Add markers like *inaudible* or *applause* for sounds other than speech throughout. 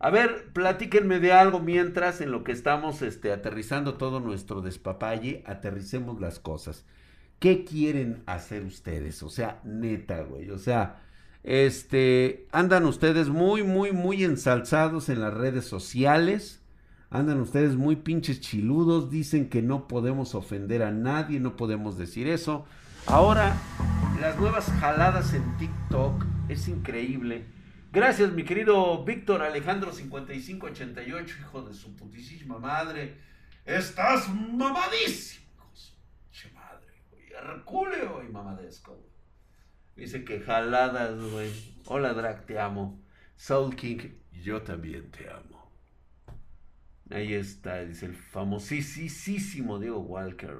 A ver, platíquenme de algo mientras en lo que estamos este, aterrizando todo nuestro despapalle, aterricemos las cosas. ¿Qué quieren hacer ustedes? O sea, neta, güey. O sea, este, andan ustedes muy, muy, muy ensalzados en las redes sociales. Andan ustedes muy pinches chiludos. Dicen que no podemos ofender a nadie, no podemos decir eso. Ahora, las nuevas jaladas en TikTok es increíble Gracias, mi querido Víctor Alejandro 5588, hijo de su putísima madre. Estás mamadísimo, che madre, güey. Herculeo y mamadesco, Dice que jaladas, güey. Hola, Drag, te amo. Soul King, yo también te amo. Ahí está, dice el famosísimo Diego Walker.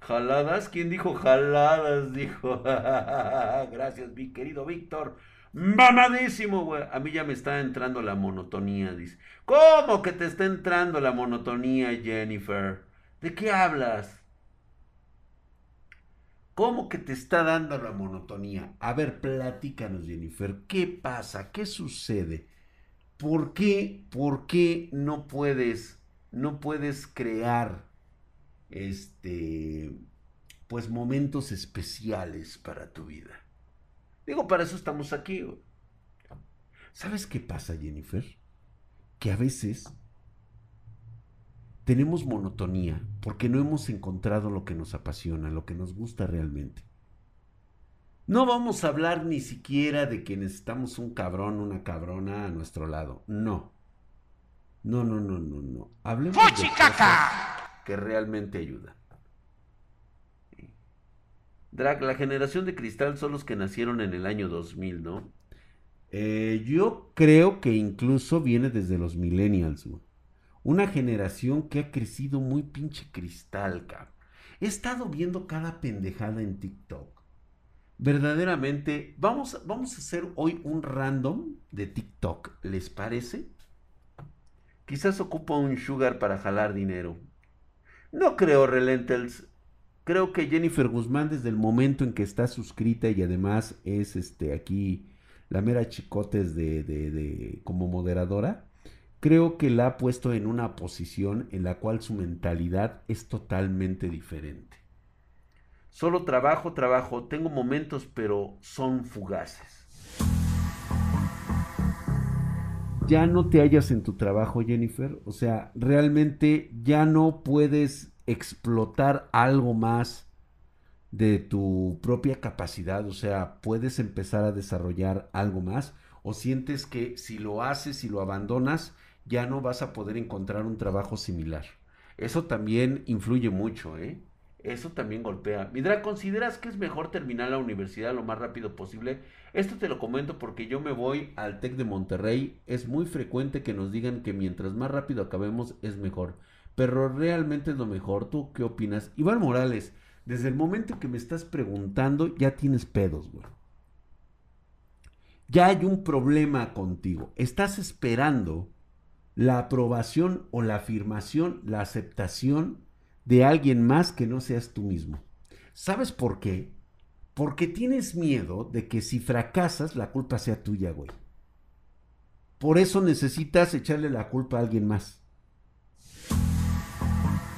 ¿Jaladas? ¿Quién dijo jaladas? Dijo. *laughs* Gracias, mi querido Víctor. Mamadísimo, güey. A mí ya me está entrando la monotonía, dice. ¿Cómo que te está entrando la monotonía, Jennifer? ¿De qué hablas? ¿Cómo que te está dando la monotonía? A ver, platícanos, Jennifer. ¿Qué pasa? ¿Qué sucede? ¿Por qué, por qué no puedes, no puedes crear, este, pues momentos especiales para tu vida? Digo, para eso estamos aquí. ¿Sabes qué pasa, Jennifer? Que a veces tenemos monotonía porque no hemos encontrado lo que nos apasiona, lo que nos gusta realmente. No vamos a hablar ni siquiera de que necesitamos un cabrón, una cabrona a nuestro lado. No. No, no, no, no, no. Hablemos de cosas que realmente ayudan. Drag, la generación de cristal son los que nacieron en el año 2000, ¿no? Eh, yo creo que incluso viene desde los millennials, Una generación que ha crecido muy pinche cristal, cabrón. He estado viendo cada pendejada en TikTok. Verdaderamente, vamos, vamos a hacer hoy un random de TikTok, ¿les parece? Quizás ocupa un sugar para jalar dinero. No creo, Relentals. Creo que Jennifer Guzmán, desde el momento en que está suscrita y además es este aquí la mera chicotes de, como moderadora, creo que la ha puesto en una posición en la cual su mentalidad es totalmente diferente. Solo trabajo, trabajo, tengo momentos, pero son fugaces. Ya no te hallas en tu trabajo, Jennifer. O sea, realmente ya no puedes explotar algo más de tu propia capacidad, o sea, puedes empezar a desarrollar algo más o sientes que si lo haces y lo abandonas, ya no vas a poder encontrar un trabajo similar. Eso también influye mucho, ¿eh? Eso también golpea. Midra, ¿consideras que es mejor terminar la universidad lo más rápido posible? Esto te lo comento porque yo me voy al TEC de Monterrey. Es muy frecuente que nos digan que mientras más rápido acabemos es mejor pero realmente es lo mejor. ¿Tú qué opinas? Iván Morales, desde el momento que me estás preguntando, ya tienes pedos, güey. Ya hay un problema contigo. Estás esperando la aprobación o la afirmación, la aceptación de alguien más que no seas tú mismo. ¿Sabes por qué? Porque tienes miedo de que si fracasas, la culpa sea tuya, güey. Por eso necesitas echarle la culpa a alguien más.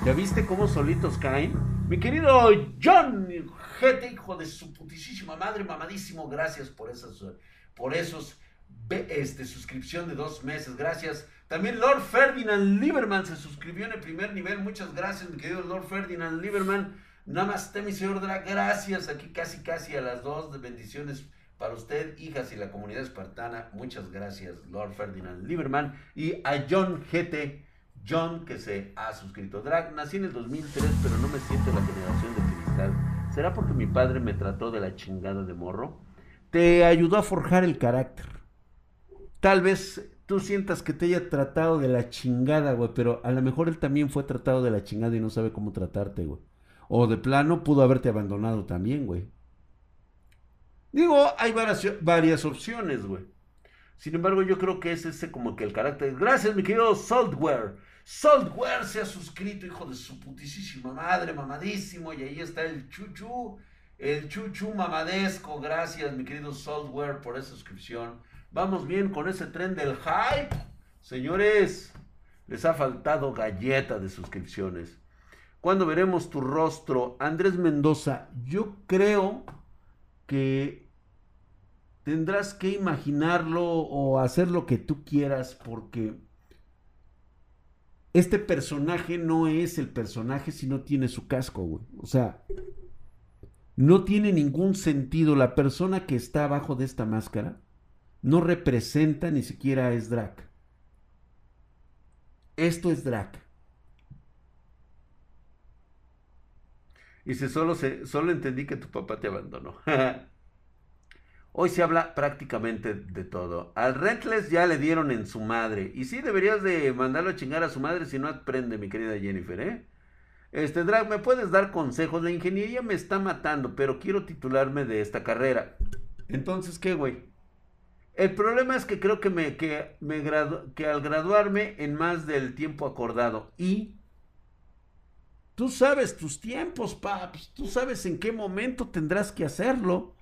¿Ya viste cómo solitos caen? Mi querido John Gete, hijo de su putísima madre, mamadísimo, gracias por esas, por esos, este, suscripción de dos meses, gracias. También Lord Ferdinand Lieberman se suscribió en el primer nivel, muchas gracias, mi querido Lord Ferdinand Lieberman. Namaste, mi señor Drag, gracias, aquí casi casi a las dos, bendiciones para usted, hijas y la comunidad espartana, muchas gracias, Lord Ferdinand Lieberman. Y a John Gete, John que se ha suscrito. Drag, nací en el 2003, pero no me siento la generación de cristal. ¿Será porque mi padre me trató de la chingada de morro? Te ayudó a forjar el carácter. Tal vez tú sientas que te haya tratado de la chingada, güey, pero a lo mejor él también fue tratado de la chingada y no sabe cómo tratarte, güey. O de plano pudo haberte abandonado también, güey. Digo, hay varias, opciones, güey. Sin embargo, yo creo que es ese como que el carácter. Gracias, mi querido Saltware. Saltware se ha suscrito, hijo de su putísima madre, mamadísimo. Y ahí está el chuchu, el chuchu mamadesco. Gracias, mi querido Saltware, por esa suscripción. Vamos bien con ese tren del hype. Señores, les ha faltado galleta de suscripciones. ¿Cuándo veremos tu rostro? Andrés Mendoza, yo creo que tendrás que imaginarlo o hacer lo que tú quieras porque este personaje no es el personaje si no tiene su casco, güey. O sea, no tiene ningún sentido. La persona que está abajo de esta máscara no representa ni siquiera es Drac. Esto es Drac. Y si solo, se, solo entendí que tu papá te abandonó. *laughs* Hoy se habla prácticamente de todo. Al Reckless ya le dieron en su madre. Y sí, deberías de mandarlo a chingar a su madre si no aprende, mi querida Jennifer, ¿eh? Este, Drag, ¿me puedes dar consejos? La ingeniería me está matando, pero quiero titularme de esta carrera. Entonces, ¿qué, güey? El problema es que creo que, me, que, que al graduarme en más del tiempo acordado y tú sabes tus tiempos, paps, tú sabes en qué momento tendrás que hacerlo.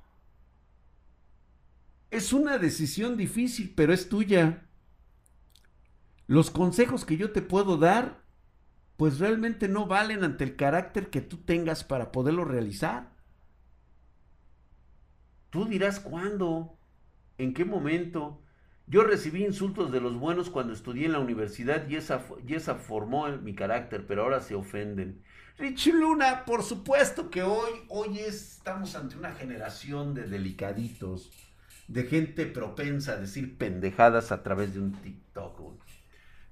Es una decisión difícil, pero es tuya. Los consejos que yo te puedo dar, pues realmente no valen ante el carácter que tú tengas para poderlo realizar. Tú dirás cuándo, en qué momento. Yo recibí insultos de los buenos cuando estudié en la universidad y esa, formó mi carácter, pero ahora se ofenden. Richie Luna, por supuesto que hoy, hoy estamos ante una generación de delicaditos de gente propensa a decir pendejadas a través de un TikTok.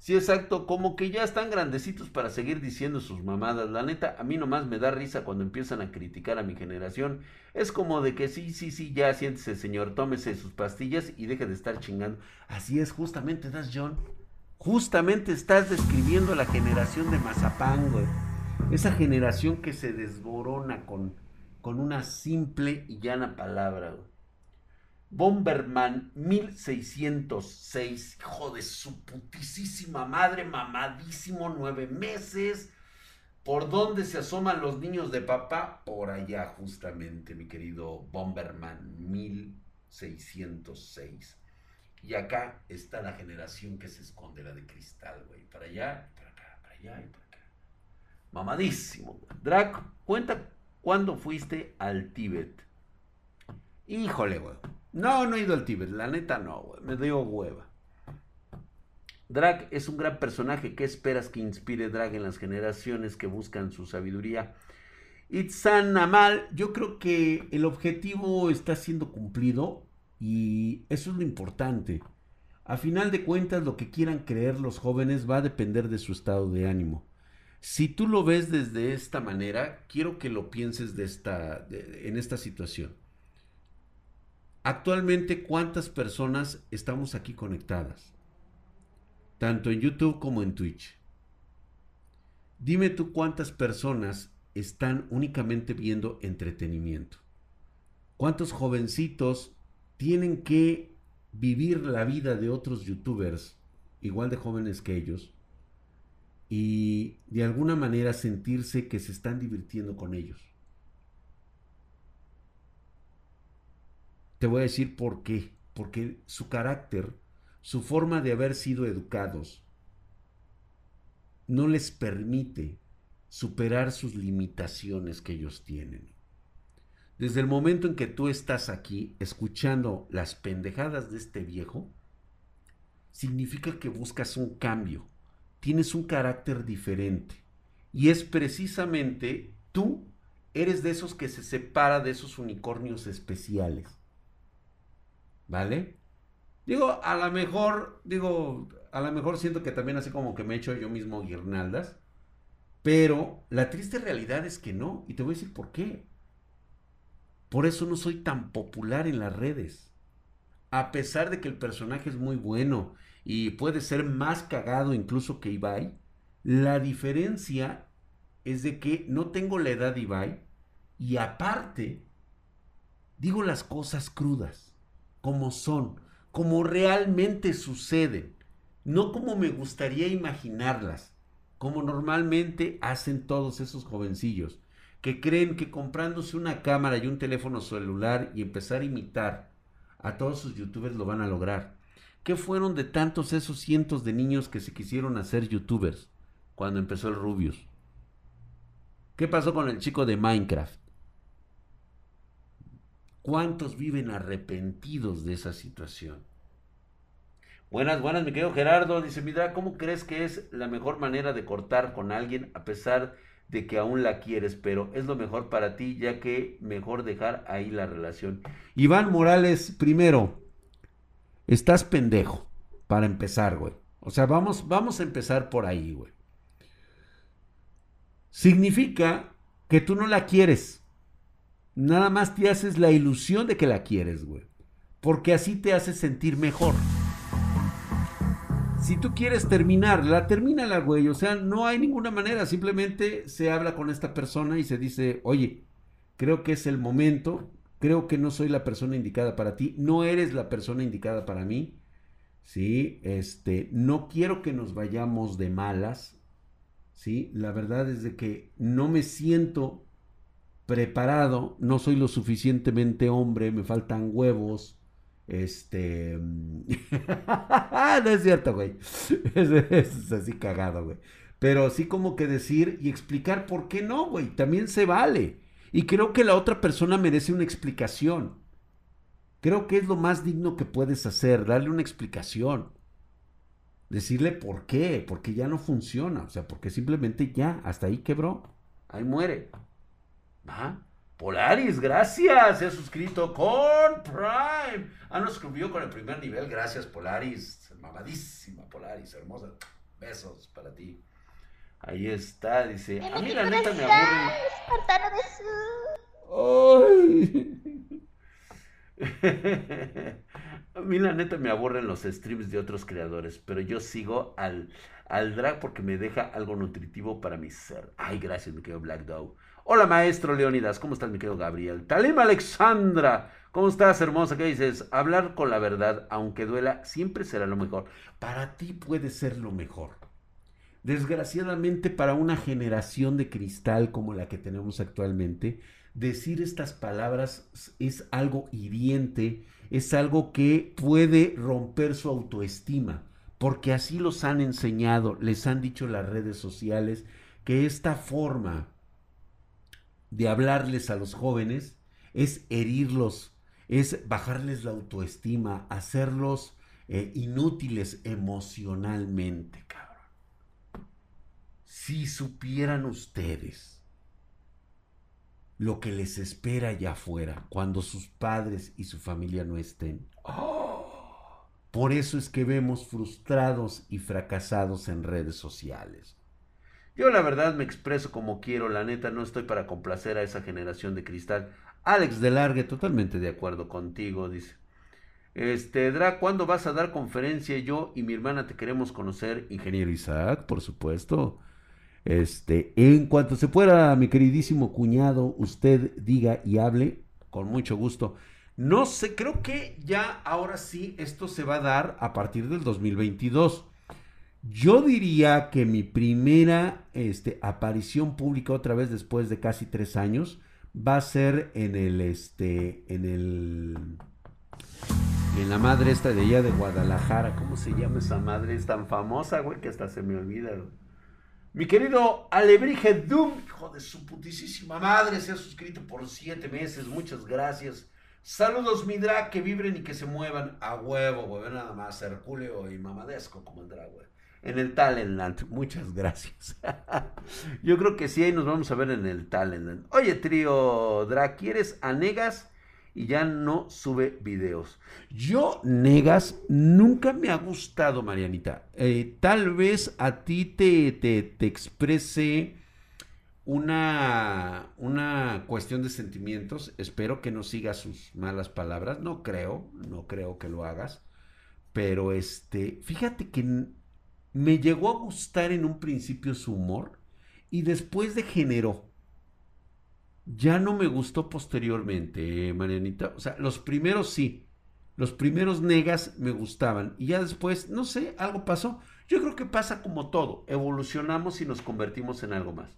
Sí, exacto, como que ya están grandecitos para seguir diciendo sus mamadas. La neta, a mí nomás me da risa cuando empiezan a criticar a mi generación. Es como de que sí, sí, sí, ya siéntese, señor, tómese sus pastillas y deje de estar chingando. Así es, justamente, das John. Justamente estás describiendo la generación de Mazapán, güey. Esa generación que se desborona con, con una simple y llana palabra, güey. Bomberman 1606, hijo de su putísima madre, mamadísimo, nueve meses. ¿Por dónde se asoman los niños de papá? Por allá, justamente, mi querido Bomberman 1606. Y acá está la generación que se esconde, la de cristal, güey. Para allá, para acá, para allá y para acá. Mamadísimo. Drac, cuenta cuándo fuiste al Tíbet. Híjole, güey. No, no he ido al Tíbet, la neta no. Me dio hueva. Drag es un gran personaje. ¿Qué esperas que inspire Drag en las generaciones que buscan su sabiduría? Itzan Amal, yo creo que el objetivo está siendo cumplido y eso es lo importante. A final de cuentas, lo que quieran creer los jóvenes va a depender de su estado de ánimo. Si tú lo ves desde esta manera, quiero que lo pienses de esta, en esta situación. Actualmente, ¿cuántas personas estamos aquí conectadas? Tanto en YouTube como en Twitch. Dime tú cuántas personas están únicamente viendo entretenimiento. ¿Cuántos jovencitos tienen que vivir la vida de otros youtubers igual de jóvenes que ellos y de alguna manera sentirse que se están divirtiendo con ellos? Te voy a decir por qué. Porque su carácter, su forma de haber sido educados, no les permite superar sus limitaciones que ellos tienen. Desde el momento en que tú estás aquí escuchando las pendejadas de este viejo, significa que buscas un cambio, tienes un carácter diferente. Y es precisamente tú, eres de esos que se separa de esos unicornios especiales. ¿Vale? Digo, a lo mejor, digo, a lo mejor siento que también así como que me echo yo mismo guirnaldas. Pero la triste realidad es que no. Y te voy a decir por qué. Por eso no soy tan popular en las redes. A pesar de que el personaje es muy bueno y puede ser más cagado incluso que Ibai, la diferencia es de que no tengo la edad de Ibai y aparte digo las cosas crudas como son, como realmente suceden, no como me gustaría imaginarlas, como normalmente hacen todos esos jovencillos, que creen que comprándose una cámara y un teléfono celular y empezar a imitar a todos sus youtubers lo van a lograr. ¿Qué fueron de tantos esos cientos de niños que se quisieron hacer youtubers cuando empezó el Rubius? ¿Qué pasó con el chico de Minecraft? ¿Cuántos viven arrepentidos de esa situación? Buenas, buenas, mi querido Gerardo. Dice, mira, ¿cómo crees que es la mejor manera de cortar con alguien a pesar de que aún la quieres? Pero es lo mejor para ti, ya que mejor dejar ahí la relación. Iván Morales, primero, estás pendejo, para empezar, güey. O sea, vamos, vamos a empezar por ahí, güey. Significa que tú no la quieres. Nada más te haces la ilusión de que la quieres, güey. Porque así te hace sentir mejor. Si tú quieres terminarla, termínala, güey. O sea, no hay ninguna manera. Simplemente se habla con esta persona y se dice, oye, creo que es el momento. Creo que no soy la persona indicada para ti. No eres la persona indicada para mí. Sí, este, no quiero que nos vayamos de malas. Sí, la verdad es de que no me siento preparado, no soy lo suficientemente hombre, me faltan huevos, este. *laughs* no es cierto, güey. *laughs* Es, así cagado, güey. Pero sí como que decir y explicar por qué no, güey. También se vale. Y creo que la otra persona merece una explicación. Creo que es lo más digno que puedes hacer, darle una explicación. Decirle por qué, porque ya no funciona. O sea, porque simplemente ya, hasta ahí quebró. Ahí muere. ¿Va? Polaris, gracias. Se ha suscrito con Prime. Ah, nos suscribió con el primer nivel. Gracias, Polaris. Mamadísima, Polaris. Hermosa. Besos para ti. Ahí está, dice. A mí la neta me aburre. *laughs* A mí la neta me aburren los streams de otros creadores, pero yo sigo al, al drag porque me deja algo nutritivo para mi ser. Ay, gracias, mi querido Black Dog. Hola, maestro Leonidas. ¿Cómo estás, mi querido Gabriel? Talim Alexandra. ¿Cómo estás, hermosa? ¿Qué dices? Hablar con la verdad, aunque duela, siempre será lo mejor. Para ti puede ser lo mejor. Desgraciadamente, para una generación de cristal como la que tenemos actualmente, decir estas palabras es algo hiriente, es algo que puede romper su autoestima, porque así los han enseñado, les han dicho las redes sociales que esta forma de hablarles a los jóvenes es herirlos, es bajarles la autoestima, hacerlos eh, inútiles emocionalmente, cabrón. Si supieran ustedes lo que les espera allá afuera cuando sus padres y su familia no estén. por eso es que vemos frustrados y fracasados en redes sociales. Yo la verdad me expreso como quiero, la neta no estoy para complacer a esa generación de cristal. Alex de Largue, totalmente de acuerdo contigo, dice. Este, Dra, ¿cuándo vas a dar conferencia? Yo y mi hermana te queremos conocer, ingeniero Isaac, por supuesto. Este, en cuanto se pueda, mi queridísimo cuñado, usted diga y hable, con mucho gusto. No sé, creo que ya ahora sí esto se va a dar a partir del 2022. Yo diría que mi primera este, aparición pública otra vez después de casi tres años va a ser en el, este, en el, en la madre esta de allá de Guadalajara. ¿Cómo se llama esa madre? Es tan famosa, güey, que hasta se me olvida. Mi querido Alebrije Doom, hijo de su putísima madre, se ha suscrito por siete meses. Muchas gracias. Saludos, mi drag, que vibren y que se muevan a huevo, güey. Nada más, Herculeo y Mamadesco como el güey en el Talentland. Muchas gracias. *laughs* Yo creo que sí, ahí nos vamos a ver en el Talentland. Oye, trío Dra, ¿quieres a Negas? Y ya no sube videos. Yo, Negas, nunca me ha gustado, Marianita. Eh, tal vez a ti te, te, te exprese una, una cuestión de sentimientos. Espero que no sigas sus malas palabras. No creo, no creo que lo hagas. Pero este, fíjate que me llegó a gustar en un principio su humor y después degeneró. Ya no me gustó posteriormente, Marianita. O sea, los primeros sí. Los primeros negas me gustaban. Y ya después, no sé, algo pasó. Yo creo que pasa como todo. Evolucionamos y nos convertimos en algo más.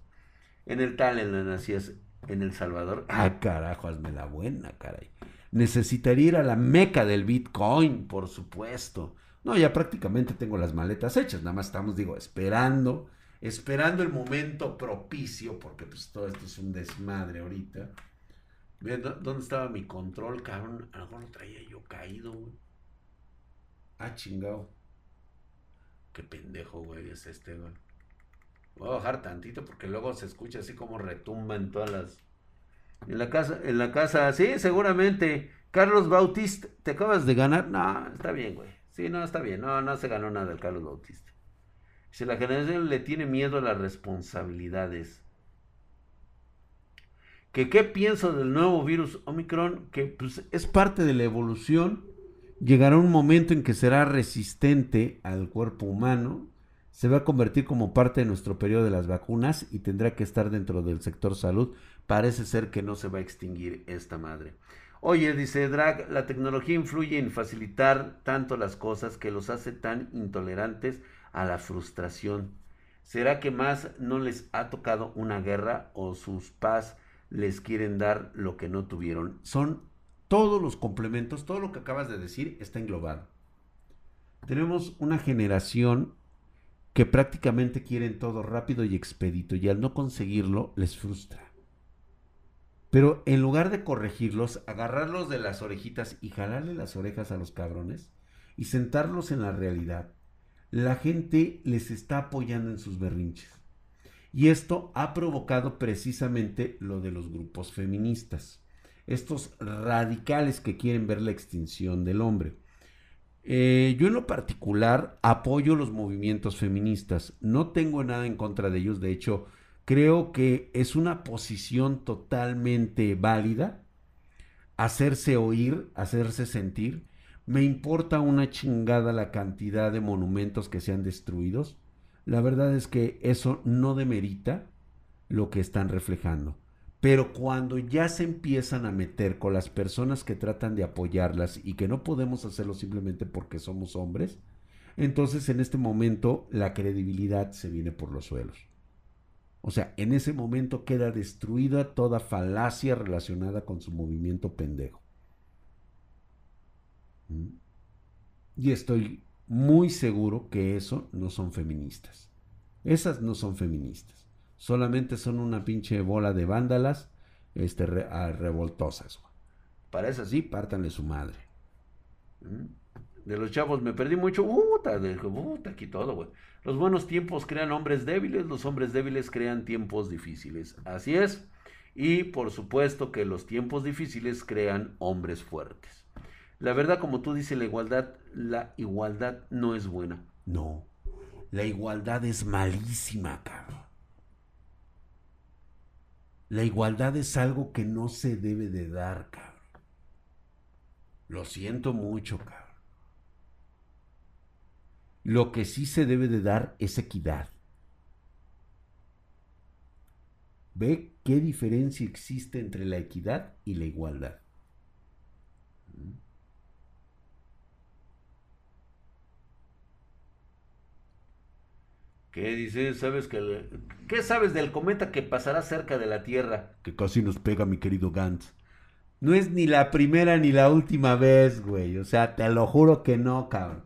En el tal, en la nacías en El Salvador. Ah, carajo, hazme la buena, caray. necesitaría ir a la meca del Bitcoin, por supuesto. No, ya prácticamente tengo las maletas hechas, nada más estamos, digo, esperando, esperando el momento propicio, porque pues todo esto es un desmadre ahorita. ¿Dónde estaba mi control, cabrón? A lo lo traía yo caído, güey. Ah, chingado. Qué pendejo, güey, es este, güey. Voy a bajar tantito porque luego se escucha así como retumba en todas las. En la casa, en la casa, sí, seguramente. Carlos Bautista, ¿te acabas de ganar? No, está bien, güey. Sí, no, está bien. No, no se ganó nada el Carlos Bautista. Si la generación le tiene miedo a las responsabilidades. ¿Que qué pienso del nuevo virus Omicron? Que pues, es parte de la evolución. Llegará un momento en que será resistente al cuerpo humano se va a convertir como parte de nuestro periodo de las vacunas y tendrá que estar dentro del sector salud. Parece ser que no se va a extinguir esta madre. Oye, dice Drag, la tecnología influye en facilitar tanto las cosas que los hace tan intolerantes a la frustración. ¿Será que más no les ha tocado una guerra o sus paz les quieren dar lo que no tuvieron? Son todos los complementos, todo lo que acabas de decir está englobado. Tenemos una generación que prácticamente quieren todo rápido y expedito y al no conseguirlo les frustra. Pero en lugar de corregirlos, agarrarlos de las orejitas y jalarle las orejas a los cabrones y sentarlos en la realidad, la gente les está apoyando en sus berrinches. Y esto ha provocado precisamente lo de los grupos feministas, estos radicales que quieren ver la extinción del hombre. Eh, yo en lo particular apoyo los movimientos feministas. No tengo nada en contra de ellos. De hecho, creo que es una posición totalmente válida. Hacerse oír, hacerse sentir. Me importa una chingada la cantidad de monumentos que sean destruidos. La verdad es que eso no demerita lo que están reflejando. Pero cuando ya se empiezan a meter con las personas que tratan de apoyarlas y que no podemos hacerlo simplemente porque somos hombres, entonces en este momento la credibilidad se viene por los suelos. O sea, en ese momento queda destruida toda falacia relacionada con su movimiento pendejo. ¿Mm? Y estoy muy seguro que eso no son feministas. Esas no son feministas solamente son una pinche bola de vándalas este, ah, revoltosas. Para eso sí, pártanle su madre. ¿Mm? De los chavos me perdí mucho. Puta, puta, aquí todo, güey. Los buenos tiempos crean hombres débiles, los hombres débiles crean tiempos difíciles. Así es. Y por supuesto que los tiempos difíciles crean hombres fuertes. La verdad, como tú dices, la igualdad, la igualdad no es buena. No. La igualdad es malísima, cabrón. La igualdad es algo que no se debe de dar, cabrón. Lo siento mucho, cabrón. Lo que sí se debe de dar es equidad. ¿Ve qué diferencia existe entre la equidad y la igualdad? ¿Qué dices? ¿Sabes que ¿Qué sabes del cometa que pasará cerca de la Tierra? Que casi nos pega, mi querido Gantz. No es ni la primera ni la última vez, güey. O sea, te lo juro que no, cabrón.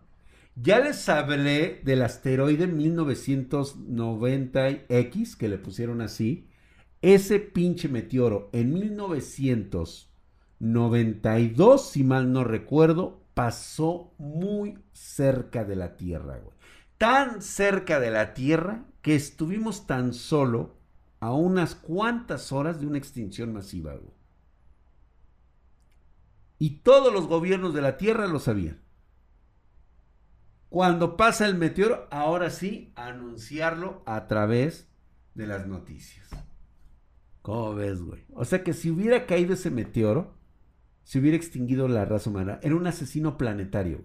Ya les hablé del asteroide 1990X, que le pusieron así. Ese pinche meteoro en 1992, si mal no recuerdo, pasó muy cerca de la Tierra, tan cerca de la Tierra que estuvimos tan solo a unas cuantas horas de una extinción masiva. Y todos los gobiernos de la Tierra lo sabían. Cuando pasa el meteoro, ahora sí, anunciarlo a través de las noticias. ¿Cómo ves, güey? O sea que si hubiera caído ese meteoro, se hubiera extinguido la raza humana. Era un asesino planetario.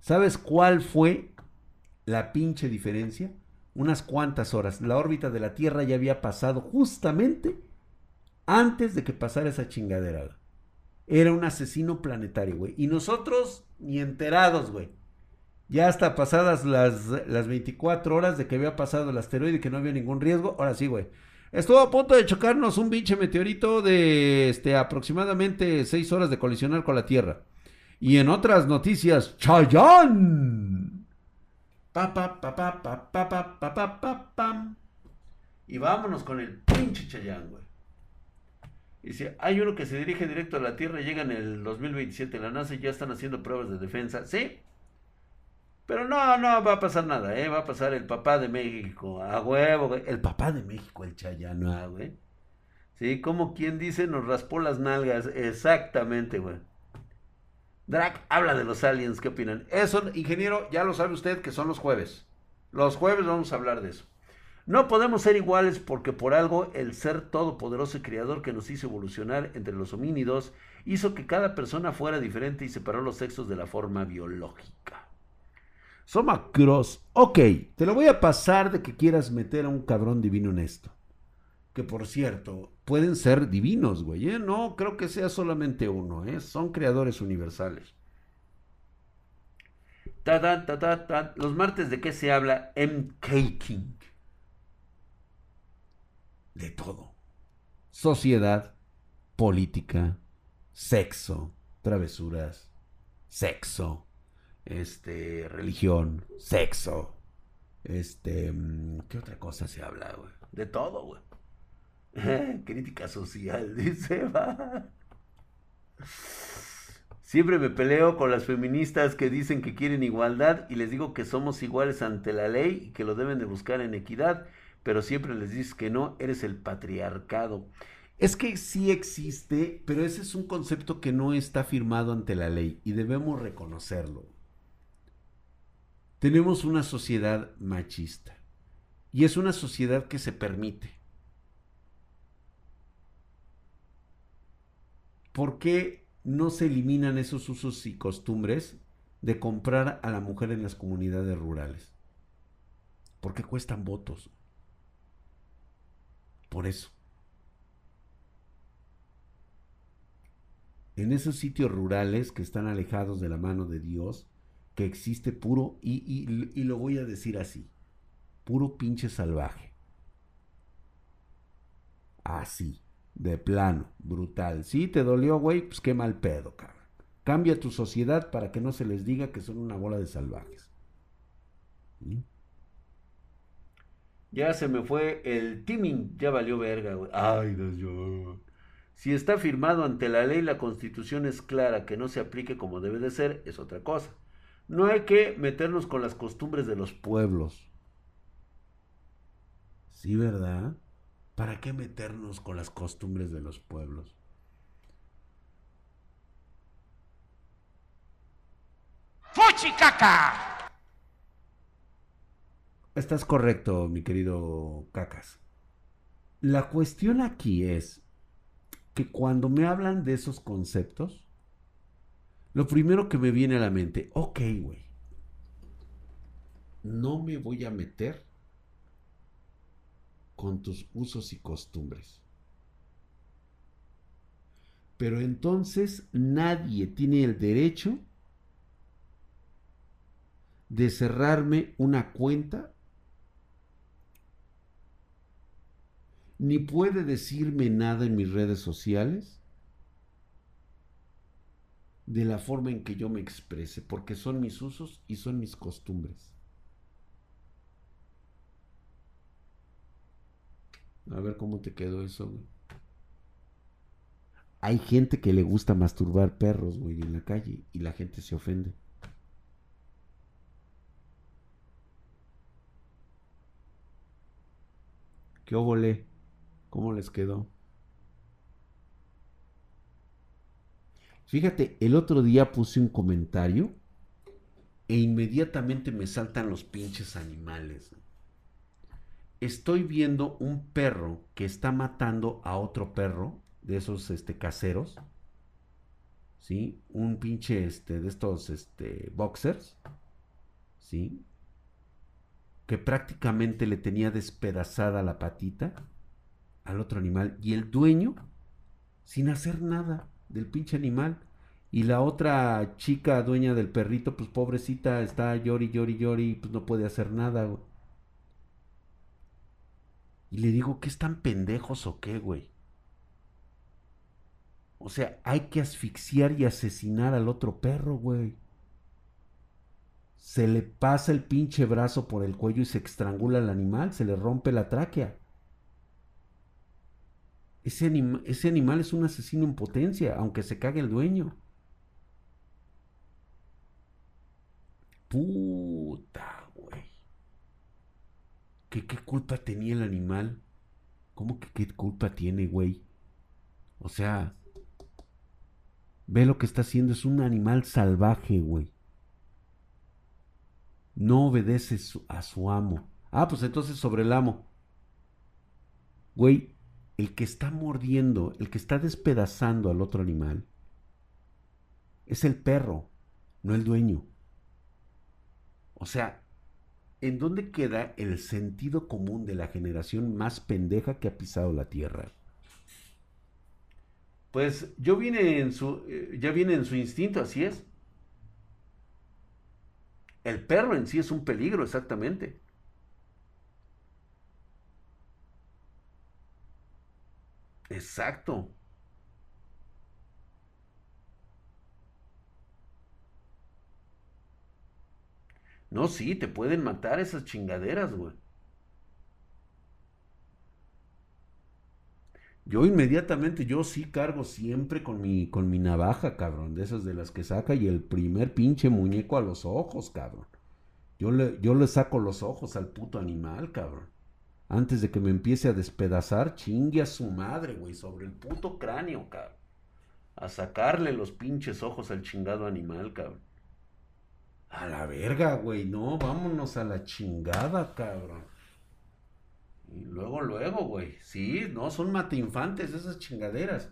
¿Sabes cuál fue la pinche diferencia, unas cuantas horas. La órbita de la Tierra ya había pasado justamente antes de que pasara esa chingadera. Era un asesino planetario, güey. Y nosotros ni enterados, güey. Ya hasta pasadas las, las 24 horas de que había pasado el asteroide y que no había ningún riesgo. Ahora sí, güey. Estuvo a punto de chocarnos un pinche meteorito de este, aproximadamente 6 horas de colisionar con la Tierra. Y en otras noticias, Chayán. Pa, pa, pa, pa, pa, pa, pa, pa, pa, pa. Y vámonos con el pinche Chayán, güey. Dice, hay uno que se dirige directo a la Tierra y llega en el 2027. La NASA ya están haciendo pruebas de defensa. Sí. Pero no, no va a pasar nada, ¿eh? Va a pasar el papá de México. A huevo, güey. El papá de México, el Chayano, güey. Sí, como quien dice, nos raspó las nalgas. Exactamente, güey. Drac habla de los aliens, ¿qué opinan? Eso, ingeniero, ya lo sabe usted que son los jueves. Los jueves vamos a hablar de eso. No podemos ser iguales porque por algo el ser todopoderoso y creador que nos hizo evolucionar entre los homínidos hizo que cada persona fuera diferente y separó los sexos de la forma biológica. Soma Cross, ok, te lo voy a pasar de que quieras meter a un cabrón divino en esto. Que por cierto, pueden ser divinos, güey. ¿eh? No creo que sea solamente uno, ¿eh? son creadores universales. Los martes de qué se habla? MK King. De todo. Sociedad, política, sexo, travesuras, sexo, este, religión, sexo, este, mm, ¿qué otra cosa se habla, güey? De todo, güey. *laughs* Crítica social, *laughs* dice, va. Siempre me peleo con las feministas que dicen que quieren igualdad y les digo que somos iguales ante la ley y que lo deben de buscar en equidad, pero siempre les dices que no, eres el patriarcado. Es que sí existe, pero ese es un concepto que no está firmado ante la ley y debemos reconocerlo. Tenemos una sociedad machista y es una sociedad que se permite. ¿Por qué no se eliminan esos usos y costumbres de comprar a la mujer en las comunidades rurales? Porque cuestan votos. Por eso. En esos sitios rurales que están alejados de la mano de Dios, que existe puro, y, lo voy a decir así, puro pinche salvaje. Así, de plano, brutal. Si te dolió, güey, pues qué mal pedo, cabrón. Cambia tu sociedad para que no se les diga que son una bola de salvajes. Ya se me fue el timing, ya valió verga, güey. Ay, Dios yo. Si está firmado ante la ley, la constitución es clara, que no se aplique como debe de ser, es otra cosa. No hay que meternos con las costumbres de los pueblos. Sí, ¿verdad? ¿Para qué meternos con las costumbres de los pueblos? ¡Fuchicaca! Estás correcto, mi querido Cacas. La cuestión aquí es que cuando me hablan de esos conceptos, lo primero que me viene a la mente, ok, güey, no me voy a meter con tus usos y costumbres. Pero entonces nadie tiene el derecho de cerrarme una cuenta, ni puede decirme nada en mis redes sociales de la forma en que yo me exprese, porque son mis usos y son mis costumbres. A ver cómo te quedó eso, güey. Hay gente que le gusta masturbar perros, güey, en la calle y la gente se ofende. ¿Qué óvole? ¿Cómo les quedó? Fíjate, el otro día puse un comentario e inmediatamente me saltan los pinches animales. Estoy viendo un perro que está matando a otro perro de esos este, caseros. ¿Sí? Un pinche este, de estos este, boxers. ¿Sí? Que prácticamente le tenía despedazada la patita al otro animal. Y el dueño, sin hacer nada del pinche animal. Y la otra chica dueña del perrito, pues pobrecita, está llori, llori, llori, pues no puede hacer nada. Y le digo, ¿qué están pendejos o qué, güey? O sea, hay que asfixiar y asesinar al otro perro, güey. Se le pasa el pinche brazo por el cuello y se estrangula al animal, se le rompe la tráquea. Ese, ese animal es un asesino en potencia, aunque se cague el dueño. Puta, güey. ¿Qué, ¿Qué culpa tenía el animal? ¿Cómo que qué culpa tiene, güey? O sea, ve lo que está haciendo. Es un animal salvaje, güey. No obedece a su amo. Ah, pues entonces sobre el amo. Güey, el que está mordiendo, el que está despedazando al otro animal, es el perro, no el dueño. O sea, ¿en dónde queda el sentido común de la generación más pendeja que ha pisado la tierra? Pues yo vine en su, eh, ya viene en su instinto, así es. El perro en sí es un peligro, exactamente. Exacto. No, sí, te pueden matar esas chingaderas, güey. Yo inmediatamente, yo sí cargo siempre con mi, con mi navaja, cabrón, de esas de las que saca y el primer pinche muñeco a los ojos, cabrón. Yo le, yo le saco los ojos al puto animal, cabrón. Antes de que me empiece a despedazar, chingue a su madre, güey, sobre el puto cráneo, cabrón. A sacarle los pinches ojos al chingado animal, cabrón. A la verga, güey, no, vámonos a la chingada, cabrón. Y luego, luego, güey. Sí, no, son infantes esas chingaderas.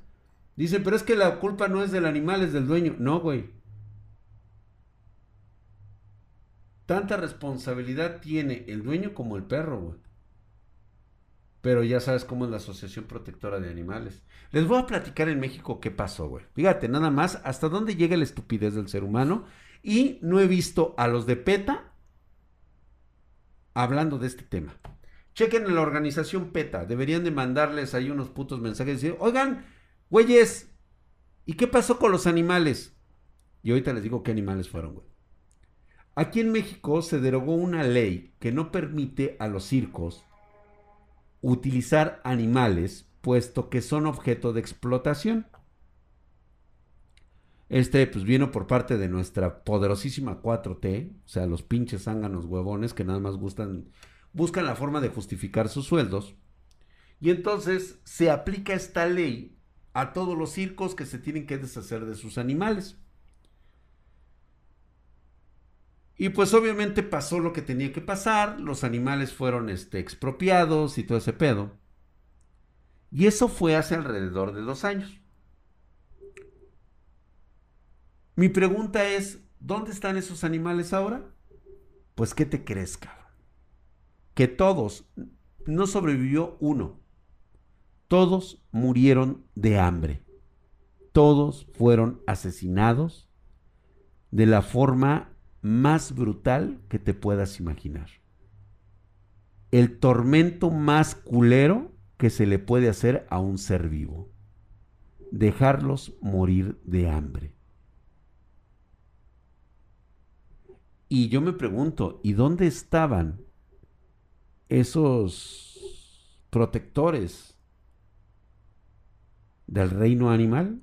Dice, pero es que la culpa no es del animal, es del dueño. No, güey. Tanta responsabilidad tiene el dueño como el perro, güey. Pero ya sabes cómo es la Asociación Protectora de Animales. Les voy a platicar en México qué pasó, güey. Fíjate, nada más hasta dónde llega la estupidez del ser humano. Y no he visto a los de PETA hablando de este tema. Chequen en la organización PETA. Deberían de mandarles ahí unos putos mensajes y decir, oigan, güeyes, ¿y qué pasó con los animales? Y ahorita les digo qué animales fueron, güey. Aquí en México se derogó una ley que no permite a los circos utilizar animales puesto que son objeto de explotación. Este pues vino por parte de nuestra poderosísima 4T, o sea, los pinches zánganos huevones que nada más gustan, buscan la forma de justificar sus sueldos. Y entonces se aplica esta ley a todos los circos que se tienen que deshacer de sus animales. Y pues obviamente pasó lo que tenía que pasar, los animales fueron este, expropiados y todo ese pedo. Y eso fue hace alrededor de dos años. Mi pregunta es, ¿dónde están esos animales ahora? Pues, ¿qué te crees, cabrón? Que todos, no sobrevivió uno, todos murieron de hambre, todos fueron asesinados de la forma más brutal que te puedas imaginar. El tormento más culero que se le puede hacer a un ser vivo. Dejarlos morir de hambre. Y yo me pregunto, ¿y dónde estaban esos protectores del reino animal?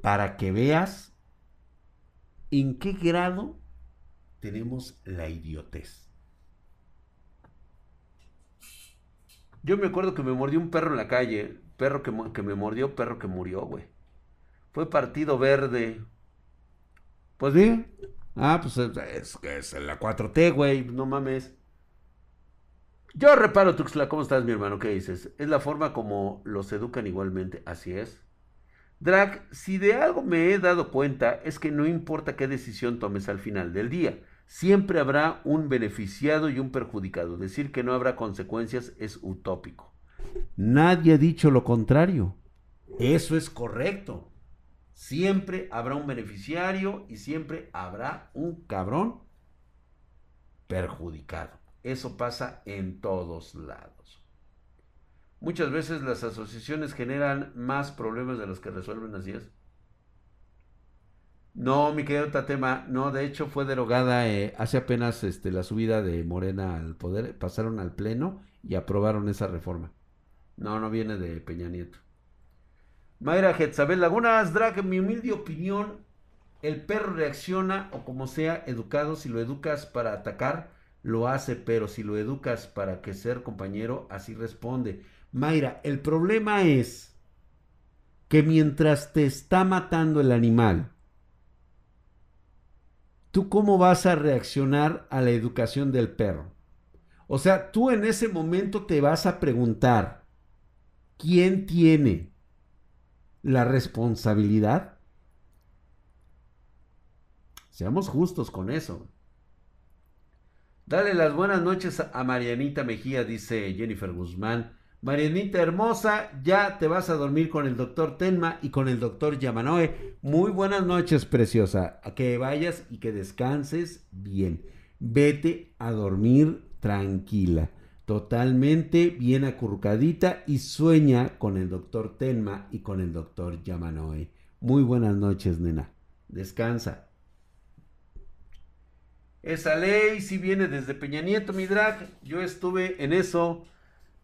Para que veas ¿En qué grado tenemos la idiotez? Yo me acuerdo que me mordió un perro en la calle. Perro que, me mordió, perro que murió, güey. Fue partido verde. Pues bien. Ah, pues es, es, es la 4T, güey. No mames. Yo reparo, Tuxla. ¿Cómo estás, mi hermano? ¿Qué dices? Es la forma como los educan igualmente. Así es. Drag, si de algo me he dado cuenta es que no importa qué decisión tomes al final del día, siempre habrá un beneficiado y un perjudicado. Decir que no habrá consecuencias es utópico. Nadie ha dicho lo contrario. Eso es correcto. Siempre habrá un beneficiario y siempre habrá un cabrón perjudicado. Eso pasa en todos lados. Muchas veces las asociaciones generan más problemas de los que resuelven, así es. No, mi querido Tatema, no, de hecho fue derogada eh, hace apenas este, la subida de Morena al poder, pasaron al Pleno y aprobaron esa reforma. No, no viene de Peña Nieto. Mayra Getzabel Lagunas, Drag, en mi humilde opinión, el perro reacciona o como sea educado, si lo educas para atacar, lo hace, pero si lo educas para que ser compañero, así responde. Mayra, el problema es que mientras te está matando el animal, ¿tú cómo vas a reaccionar a la educación del perro? O sea, tú en ese momento te vas a preguntar, ¿quién tiene la responsabilidad? Seamos justos con eso. Dale las buenas noches a Marianita Mejía, dice Jennifer Guzmán. Marianita hermosa, ya te vas a dormir con el doctor Tenma y con el doctor Yamanoe. Muy buenas noches, preciosa. Que vayas y que descanses bien. Vete a dormir tranquila, totalmente bien acurrucadita y sueña con el doctor Tenma y con el doctor Yamanoe. Muy buenas noches, nena. Descansa. Esa ley si viene desde Peña Nieto, mi drag. Yo estuve en eso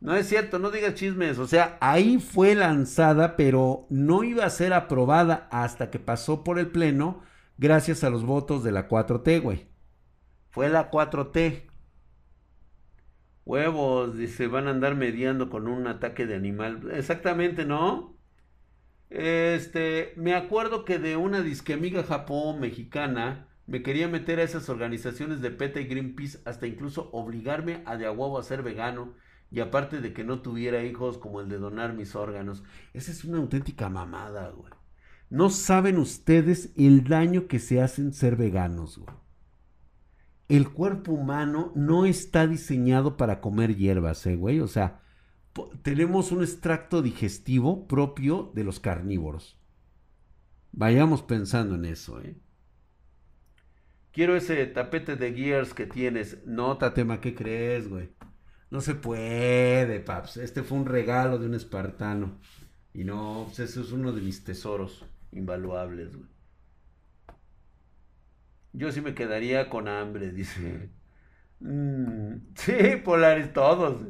no es cierto, no digas chismes. O sea, ahí fue lanzada, pero no iba a ser aprobada hasta que pasó por el Pleno gracias a los votos de la 4T, güey. Fue la 4T. Huevos, dice, van a andar mediando con un ataque de animal. Exactamente, ¿no? Este, me acuerdo que de una disque amiga Japón mexicana me quería meter a esas organizaciones de PETA y Greenpeace hasta incluso obligarme a de a ser vegano y aparte de que no tuviera hijos como el de donar mis órganos. Esa es una auténtica mamada, güey. No saben ustedes el daño que se hacen ser veganos, güey. El cuerpo humano no está diseñado para comer hierbas, ¿eh, güey? O sea, tenemos un extracto digestivo propio de los carnívoros. Vayamos pensando en eso, ¿eh? Quiero ese tapete de Gears que tienes. No, Tatema, ¿qué crees, güey? No se puede, paps. Este fue un regalo de un espartano. Y no, pues ese es uno de mis tesoros invaluables, güey. Yo sí me quedaría con hambre, dice. Mm, sí, polares todos.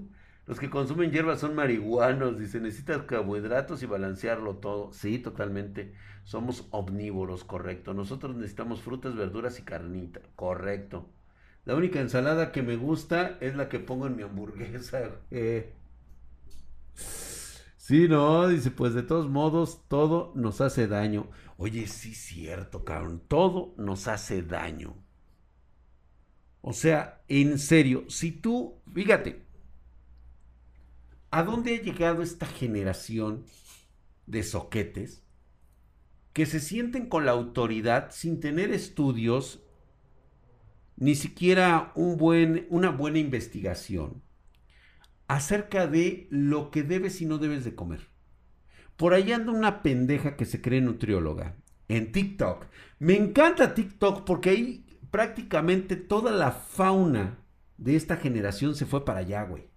Los que consumen hierbas son marihuanos, dice. Necesitas carbohidratos y balancearlo todo. Sí, totalmente. Somos omnívoros, correcto. Nosotros necesitamos frutas, verduras y carnita, correcto. La única ensalada que me gusta es la que pongo en mi hamburguesa. Sí, no, dice, pues de todos modos, todo nos hace daño. Oye, sí, cierto, cabrón, todo nos hace daño. O sea, en serio, si tú, fíjate, ¿a dónde ha llegado esta generación de soquetes que se sienten con la autoridad sin tener estudios ni siquiera un buen, una buena investigación acerca de lo que debes y no debes de comer. Por ahí anda una pendeja que se cree nutrióloga en TikTok. Me encanta TikTok porque ahí prácticamente toda la fauna de esta generación se fue para allá, güey.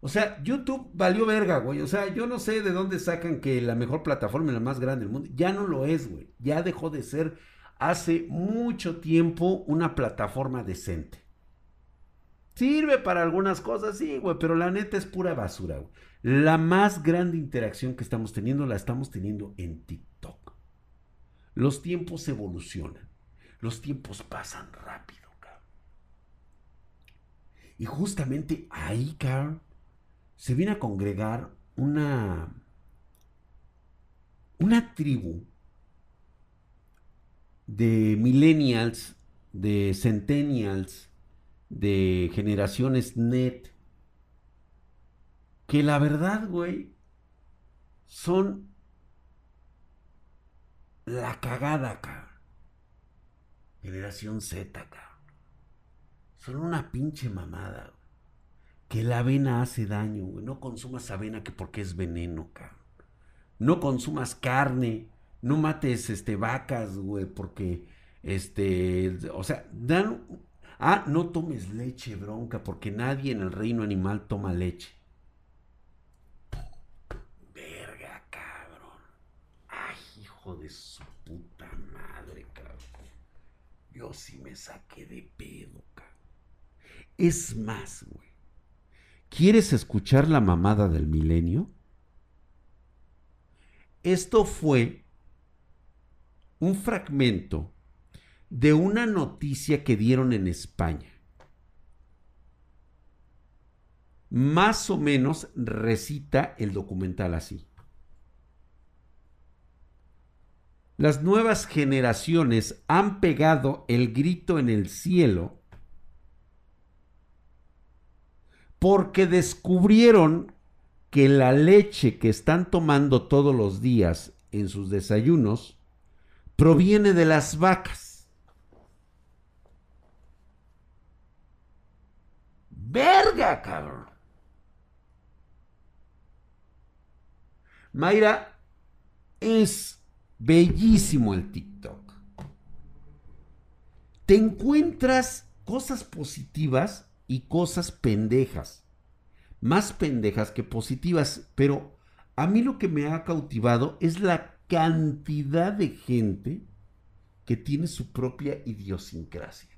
O sea, YouTube valió verga, güey. O sea, yo no sé de dónde sacan que la mejor plataforma y la más grande del mundo. Ya no lo es, güey. Ya dejó de ser hace mucho tiempo una plataforma decente. Sirve para algunas cosas, sí, güey, pero la neta es pura basura. La más grande interacción que estamos teniendo la estamos teniendo en TikTok. Los tiempos evolucionan. Los tiempos pasan rápido, cabrón. Y justamente ahí, cabrón, se viene a congregar una una tribu de millennials, de centennials, de generaciones net, que la verdad, güey, son la cagada, acá. Generación Z, acá. Son una pinche mamada, Que la avena hace daño, güey. No consumas avena que porque es veneno, cabrón. No consumas carne no mates este, vacas, güey, porque, este, o sea, dan, Ah, no tomes leche, bronca, porque nadie en el reino animal toma leche. Verga, cabrón. Ay, hijo de su puta madre, cabrón. Yo sí me saqué de pedo, cabrón. Es más, güey. ¿Quieres escuchar la mamada del milenio? Esto fue un fragmento de una noticia que dieron en España. Más o menos recita el documental así. Las nuevas generaciones han pegado el grito en el cielo porque descubrieron que la leche que están tomando todos los días en sus desayunos proviene de las vacas. Verga, cabrón. Mayra, es bellísimo el TikTok. Te encuentras cosas positivas y cosas pendejas. Más pendejas que positivas, pero a mí lo que me ha cautivado es la cantidad de gente que tiene su propia idiosincrasia.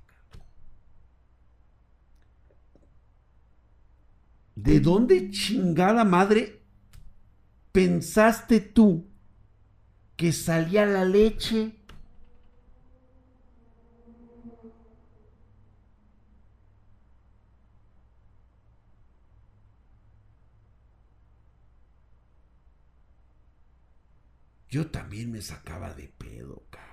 ¿De dónde chingada madre pensaste tú que salía la leche? Yo también me sacaba de pedo, cabrón.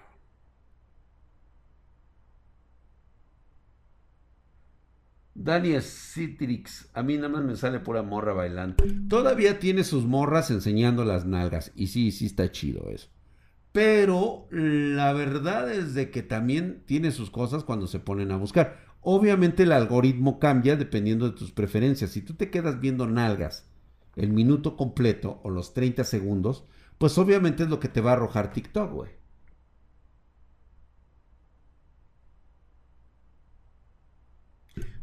Daniel Citrix, a mí nada más me sale pura morra bailando. Todavía tiene sus morras enseñando las nalgas. Y sí, sí está chido eso. Pero la verdad es de que también tiene sus cosas cuando se ponen a buscar. Obviamente el algoritmo cambia dependiendo de tus preferencias. Si tú te quedas viendo nalgas el minuto completo o los 30 segundos, pues obviamente es lo que te va a arrojar TikTok, güey.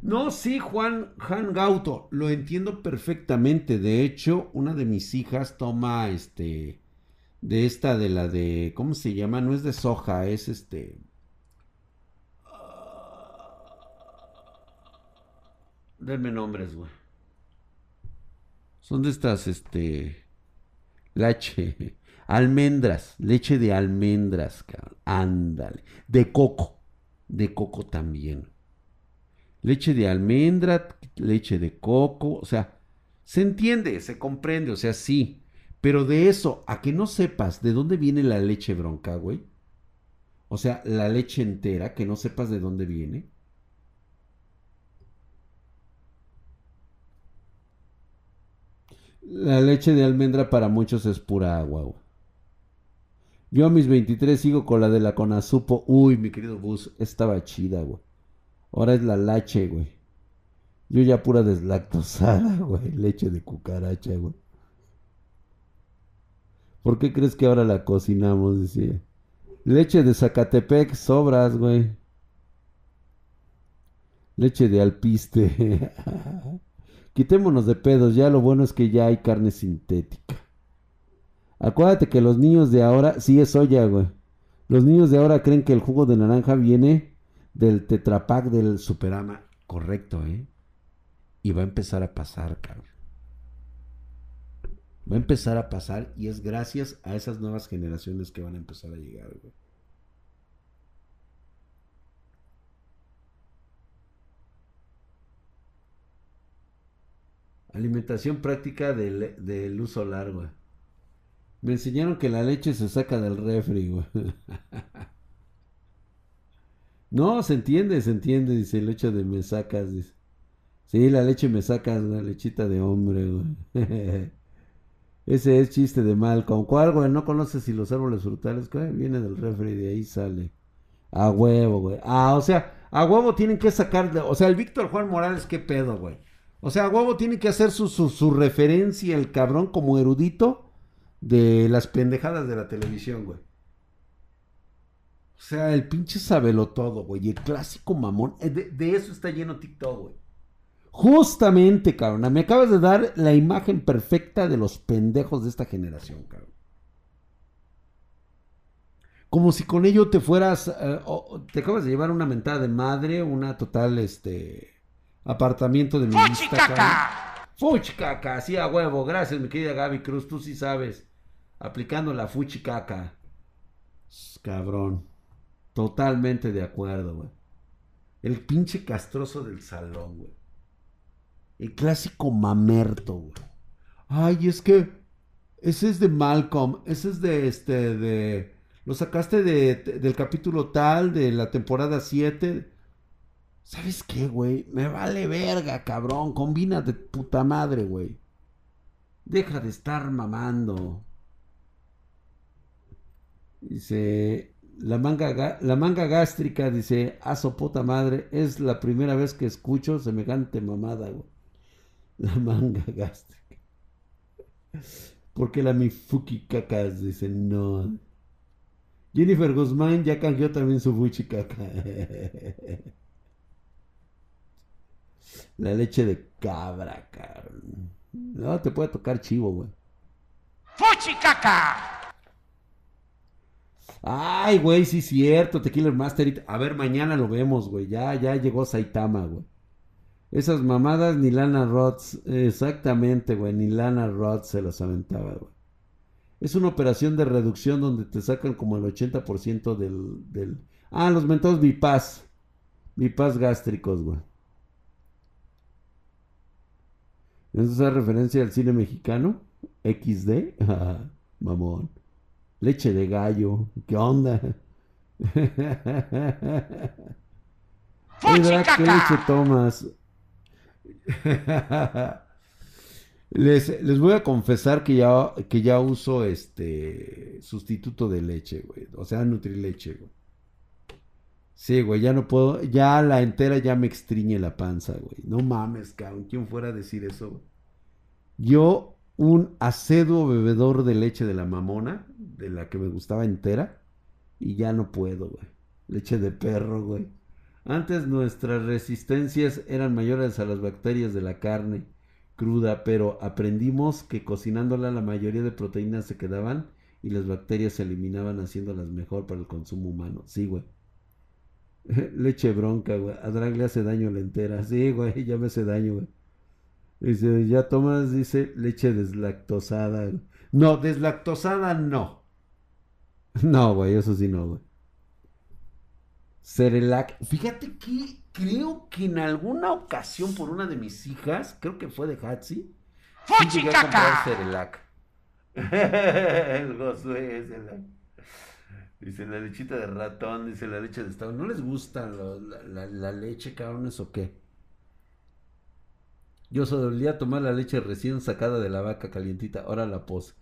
No, sí, Juan, Juan Gauto, lo entiendo perfectamente. De hecho, una de mis hijas toma este, de esta, de la de, ¿cómo se llama? No es de soja, es este. denme nombres, güey. Son de estas, este. Leche. Almendras. Leche de almendras, cabrón. Ándale. De coco. De coco también. Leche de almendra, leche de coco. O sea, se entiende, se comprende. O sea, sí. Pero de eso, a que no sepas de dónde viene la leche bronca, güey. O sea, la leche entera, que no sepas de dónde viene. La leche de almendra para muchos es pura agua. Yo a mis 23 sigo con la de la Conazupo. Uy, mi querido Bus, estaba chida, güey. Ahora es la leche, güey. Yo ya pura deslactosada, *laughs* güey. Leche de cucaracha, güey. ¿Por qué crees que ahora la cocinamos? Decía. Leche de Zacatepec, sobras, güey. Leche de alpiste. *laughs* Quitémonos de pedos, ya lo bueno es que ya hay carne sintética. Acuérdate que los niños de ahora, sí es soya, güey. Los niños de ahora creen que el jugo de naranja viene del tetrapack del Superama. Correcto, ¿eh? Y va a empezar a pasar, cabrón. Va a empezar a pasar y es gracias a esas nuevas generaciones que van a empezar a llegar, güey. Alimentación práctica del, uso largo. Me enseñaron que la leche se saca del refri, güey. *laughs* no, se entiende, se entiende, dice el hecho de me sacas, dice. Sí, la leche me sacas, la lechita de hombre, güey. *laughs* Ese es chiste de mal. ¿Con cuál, güey? No conoces si los árboles frutales, güey. Viene del refri y de ahí sale. A huevo, güey. Ah, o sea, a huevo tienen que sacar. O sea, el Víctor Juan Morales, ¿qué pedo, güey? O sea, huevo tiene que hacer su, su, referencia, el cabrón, como erudito de las pendejadas de la televisión, güey. O sea, el pinche sabelo todo, güey. El clásico mamón. Eh, de, de eso está lleno TikTok, güey. Justamente, cabrón. Me acabas de dar la imagen perfecta de los pendejos de esta generación, cabrón. Como si con ello te fueras, eh, te acabas de llevar una mentada de madre, una total, este, apartamiento de mi ¡Fuchicaca! Fuchicaca, sí a huevo, gracias mi querida Gaby Cruz, tú sí sabes, aplicando la fuchicaca. Cabrón, totalmente de acuerdo, güey. El pinche castroso del salón, güey. El clásico mamerto, güey. Ay, es que ese es de Malcolm, ese es de este, de lo sacaste de, del capítulo tal, de la temporada 7. ¿Sabes qué, güey? Me vale verga, cabrón. Combina de puta madre, güey. Deja de estar mamando. Dice, la manga, la manga gástrica, dice, aso puta madre, es la primera vez que escucho semejante mamada, güey. La manga gástrica. Porque la mifuki cacas, dice, no. Jennifer Guzmán ya canjeó también su buchicaca. *laughs* La leche de cabra, cabrón. No, te puede tocar chivo, güey. ¡Fuchicaca! Ay, güey, sí es cierto, Tequila Master. A ver, mañana lo vemos, güey. Ya, ya llegó Saitama, güey. Esas mamadas ni Lana Rods, exactamente, güey, ni Lana Rods se las aventaba, güey. Es una operación de reducción donde te sacan como el 80% del, del... Ah, los mentados bipaz. Bipaz gástricos, güey. ¿Eso es referencia al cine mexicano? XD. *laughs* mamón. Leche de gallo. ¿Qué onda? ¿Qué leche tomas? Les, voy a confesar que ya, que ya uso este sustituto de leche, güey. O sea, Nutrileche, güey. Sí, güey, ya no puedo. Ya la entera ya me extriñe la panza, güey. No mames, cabrón. ¿Quién fuera a decir eso, güey? Yo, un aceduo bebedor de leche de la mamona, de la que me gustaba entera, y ya no puedo, güey. Leche de perro, güey. Antes nuestras resistencias eran mayores a las bacterias de la carne cruda, pero aprendimos que cocinándola la mayoría de proteínas se quedaban y las bacterias se eliminaban haciéndolas mejor para el consumo humano. Sí, güey. *laughs* Leche bronca, güey. A Drag le hace daño la entera. Sí, güey, *laughs* ya me hace daño, güey. Dice, ya tomas, dice, leche deslactosada. No, deslactosada no. No, güey, eso sí no, güey. Cerelac. Fíjate que creo que en alguna ocasión por una de mis hijas, creo que fue de Hatsi, sí llegué a comprar Cerelac. *laughs* el Josué Dice la lechita de ratón, dice la leche de estado. ¿No les gusta la, leche, cabrones, o qué? Yo solía tomar la leche recién sacada de la vaca calientita, ahora la pos.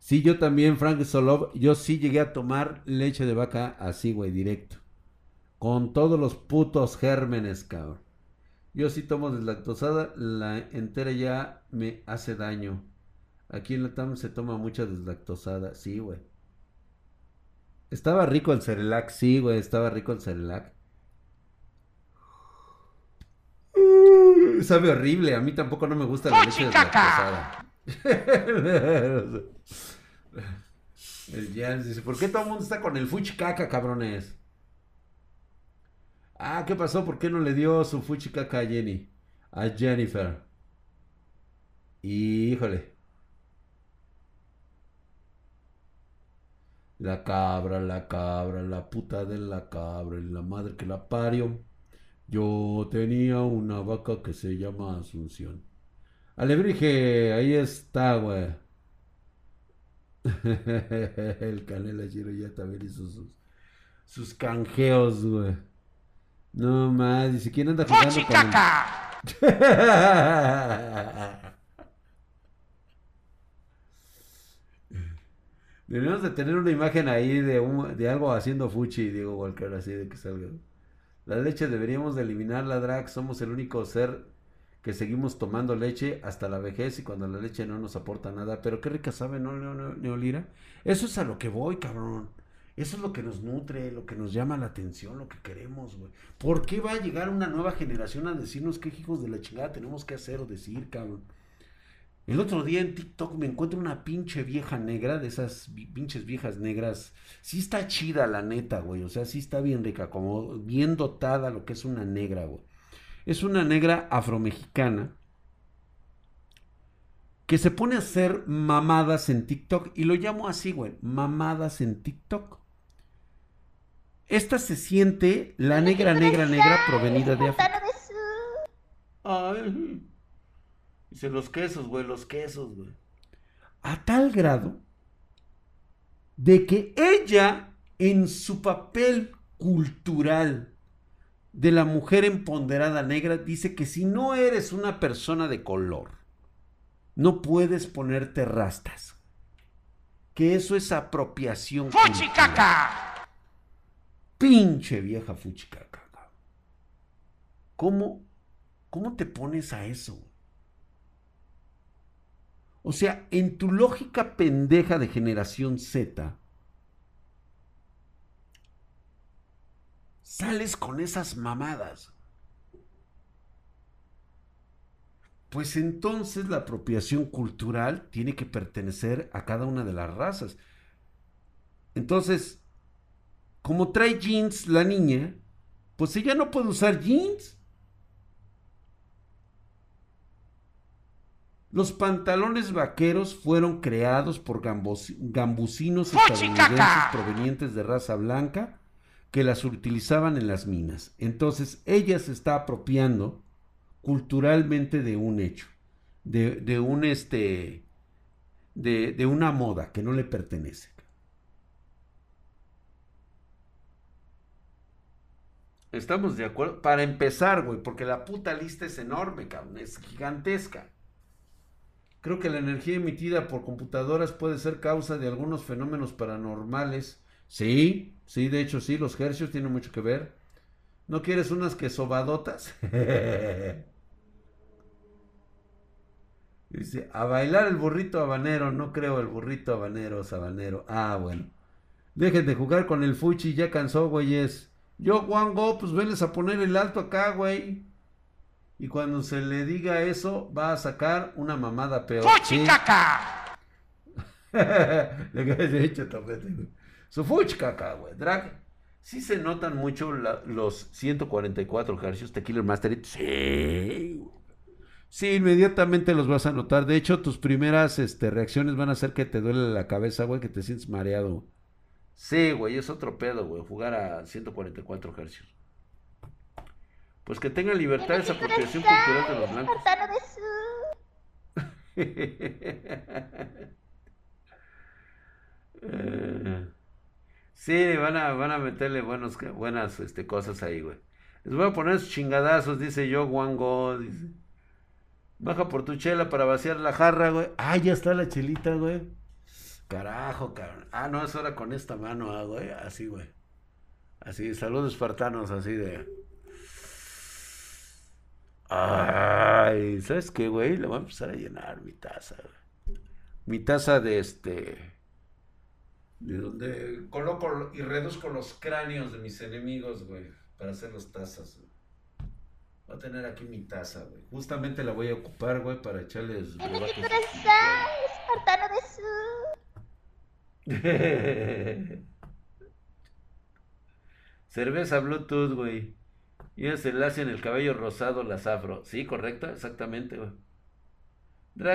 Sí, yo también, Frank Solov, yo sí llegué a tomar leche de vaca así, güey, directo. Con todos los putos gérmenes, cabrón. Yo sí tomo deslactosada, la entera ya me hace daño. Aquí en la TAM se toma mucha deslactosada. Sí, güey. Estaba rico el Cerelac, sí, güey, estaba rico el Cerelac. sabe horrible, a mí tampoco no me gusta la leche deslactosada. *laughs* el Jans dice, ¿por qué todo el mundo está con el fuchicaca, cabrones? Ah, ¿qué pasó? ¿Por qué no le dio su fuchicaca a Jenny? A Jennifer. Híjole. La cabra, la cabra, la puta de la cabra, y la madre que la parió. Yo tenía una vaca que se llama Asunción. Alebrije, ahí está, güey. *laughs* El Canela Giro ya también hizo sus, sus canjeos, güey. No más, dice, ¿quién anda jugando con *laughs* Deberíamos de tener una imagen ahí de, un, de algo haciendo fuchi, Diego Walker, así de que salga. La leche deberíamos de eliminar la drag, somos el único ser que seguimos tomando leche hasta la vejez y cuando la leche no nos aporta nada. Pero qué rica sabe, ¿no, Neolira? Eso es a lo que voy, cabrón. Eso es lo que nos nutre, lo que nos llama la atención, lo que queremos, güey. ¿Por qué va a llegar una nueva generación a decirnos qué hijos de la chingada tenemos que hacer o decir, cabrón? El otro día en TikTok me encuentro una pinche vieja negra, de esas pinches viejas negras. Sí está chida, la neta, güey. O sea, sí está bien rica, como bien dotada lo que es una negra, güey. Es una negra afromexicana que se pone a hacer mamadas en TikTok. Y lo llamo así, güey. Mamadas en TikTok. Esta se siente la negra, negra, negra provenida de África. Ay. Dice los quesos, güey, los quesos, güey. A tal grado de que ella, en su papel cultural de la mujer empoderada negra, dice que si no eres una persona de color, no puedes ponerte rastas. Que eso es apropiación. ¡Fuchicaca! Pinche vieja fuchicaca. ¿Cómo, ¿Cómo te pones a eso? O sea, en tu lógica pendeja de generación Z, sales con esas mamadas. Pues entonces la apropiación cultural tiene que pertenecer a cada una de las razas. Entonces, como trae jeans la niña, pues ella no puede usar jeans. Los pantalones vaqueros fueron creados por gambusinos estadounidenses provenientes de raza blanca que las utilizaban en las minas. Entonces, ella se está apropiando culturalmente de un hecho, de, un este, de, de una moda que no le pertenece. Estamos de acuerdo. Para empezar, güey, porque la puta lista es enorme, cabrón, es gigantesca. Creo que la energía emitida por computadoras puede ser causa de algunos fenómenos paranormales. Sí, sí, de hecho sí, los hercios tienen mucho que ver. ¿No quieres unas que sobadotas? *laughs* Dice, a bailar el burrito habanero, no creo el burrito habanero, sabanero. Ah, bueno. Dejen de jugar con el fuchi, ya cansó, güeyes. Yo, Juan Go, pues venles a poner el alto acá, güey. Y cuando se le diga eso, va a sacar una mamada peor. ¡Fuchicaca! *laughs* le de hecho tapete, güey. Su fuchicaca, güey. Drag. Sí se notan mucho los 144 Hercios Tequila Master. Sí. Sí, inmediatamente los vas a notar. De hecho, tus primeras este, reacciones van a ser que te duele la cabeza, güey, que te sientes mareado. Sí, güey, es otro pedo, güey, jugar a 144 Hercios. Pues que tenga libertad esa apropiación cultural de los blancos. Eh, *laughs* sí, van a, van a meterle buenos, buenas este, cosas ahí, güey. Les voy a poner sus chingadazos, dice yo, Wango, dice. Baja por tu chela para vaciar la jarra, güey. Ah, ya está la chelita, güey. Carajo, cabrón. Ah, no, es hora con esta mano, ah, güey. Así, güey. Así, saludos espartanos, así de. Ay, ¿sabes qué, güey? Le voy a empezar a llenar mi taza, Mi taza de este. De donde coloco y reduzco los cráneos de mis enemigos, güey, para hacer las tazas. Voy a tener aquí mi taza, güey. Justamente la voy a ocupar, güey, para echarles. espartano de *laughs* Cerveza Bluetooth, güey. Y es el en el cabello rosado, las afro. Sí, correcto, exactamente,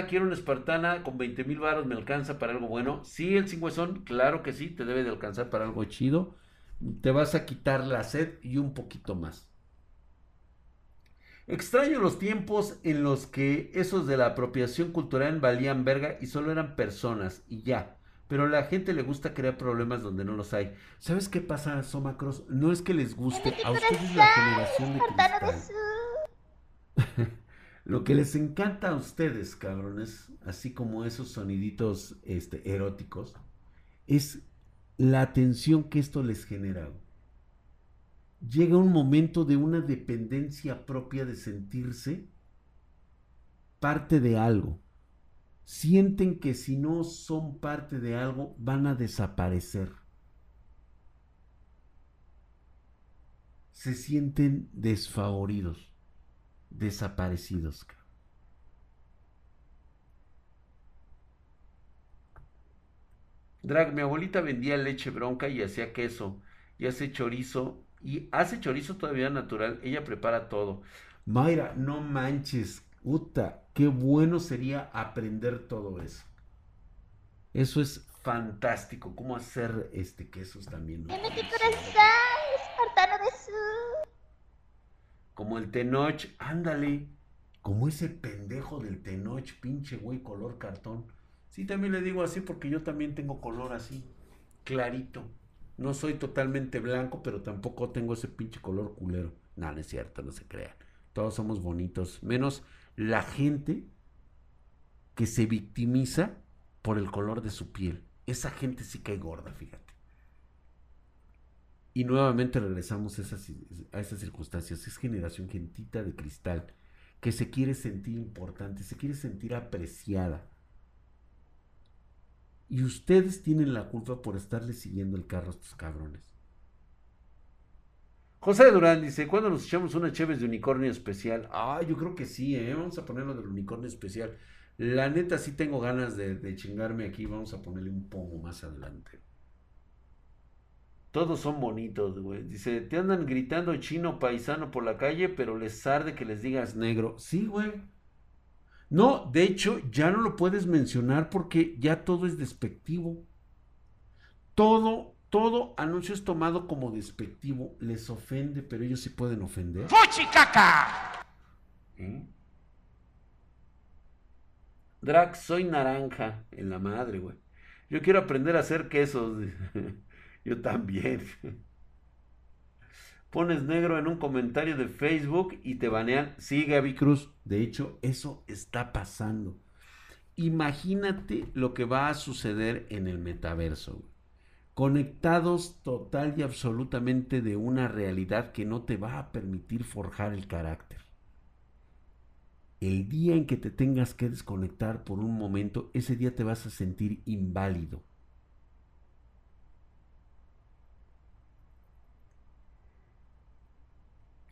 quiero una espartana con 20 mil baros, ¿me alcanza para algo bueno? Sí, el cingüezón, claro que sí, te debe de alcanzar para algo chido. Te vas a quitar la sed y un poquito más. Extraño los tiempos en los que esos de la apropiación cultural valían verga y solo eran personas y ya. Pero a la gente le gusta crear problemas donde no los hay. ¿Sabes qué pasa, Somacros? No es que les guste. A ustedes la generación de cristal. *laughs* Lo que les encanta a ustedes, cabrones, así como esos soniditos este, eróticos, es la atención que esto les genera. Llega un momento de una dependencia propia de sentirse parte de algo sienten que si no son parte de algo van a desaparecer. se sienten desfavoridos, desaparecidos. Drag, mi abuelita vendía leche bronca y hacía queso y hace chorizo y hace chorizo todavía natural. Ella prepara todo. Mayra, no manches, Uta, qué bueno sería aprender todo eso. Eso es fantástico. ¿Cómo hacer este quesos también? ¿no? Como el Tenoch, ándale. Como ese pendejo del Tenoch, pinche güey, color cartón. Sí, también le digo así porque yo también tengo color así, clarito. No soy totalmente blanco, pero tampoco tengo ese pinche color culero. No, no es cierto, no se crean. Todos somos bonitos, menos la gente que se victimiza por el color de su piel. Esa gente sí cae gorda, fíjate. Y nuevamente regresamos a esas, a esas circunstancias. Es generación gentita de cristal que se quiere sentir importante, se quiere sentir apreciada y ustedes tienen la culpa por estarle siguiendo el carro a estos cabrones. José Durán dice, ¿cuándo nos echamos una Cheves de unicornio especial? Ah, yo creo que sí, ¿eh? Vamos a ponerlo del unicornio especial. La neta sí tengo ganas de, chingarme aquí. Vamos a ponerle un poco más adelante. Todos son bonitos, güey. Dice, te andan gritando chino paisano por la calle, pero les arde que les digas negro. Sí, güey. No, de hecho, ya no lo puedes mencionar porque ya todo es despectivo. Todo, todo anuncio es tomado como despectivo. Les ofende, pero ellos sí pueden ofender. ¡Fuchicaca! ¿Eh? Drax, soy naranja en la madre, güey. Yo quiero aprender a hacer quesos. *laughs* Yo también pones negro en un comentario de Facebook y te banean. Sí, Gaby Cruz. De hecho, eso está pasando. Imagínate lo que va a suceder en el metaverso. Conectados total y absolutamente de una realidad que no te va a permitir forjar el carácter. El día en que te tengas que desconectar por un momento, ese día te vas a sentir inválido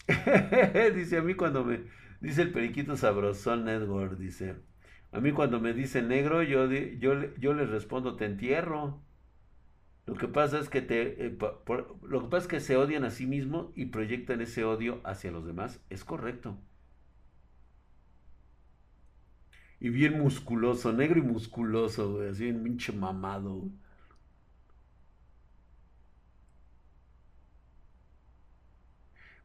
*laughs* dice a mí cuando me dice el periquito sabrosón Edward, dice, a mí cuando me dice negro, yo, yo, yo les respondo, te entierro. Lo que pasa es que te, eh, lo que pasa es que se odian a sí mismos y proyectan ese odio hacia los demás. Es correcto. Y bien musculoso, negro y musculoso, así bien pinche mamado.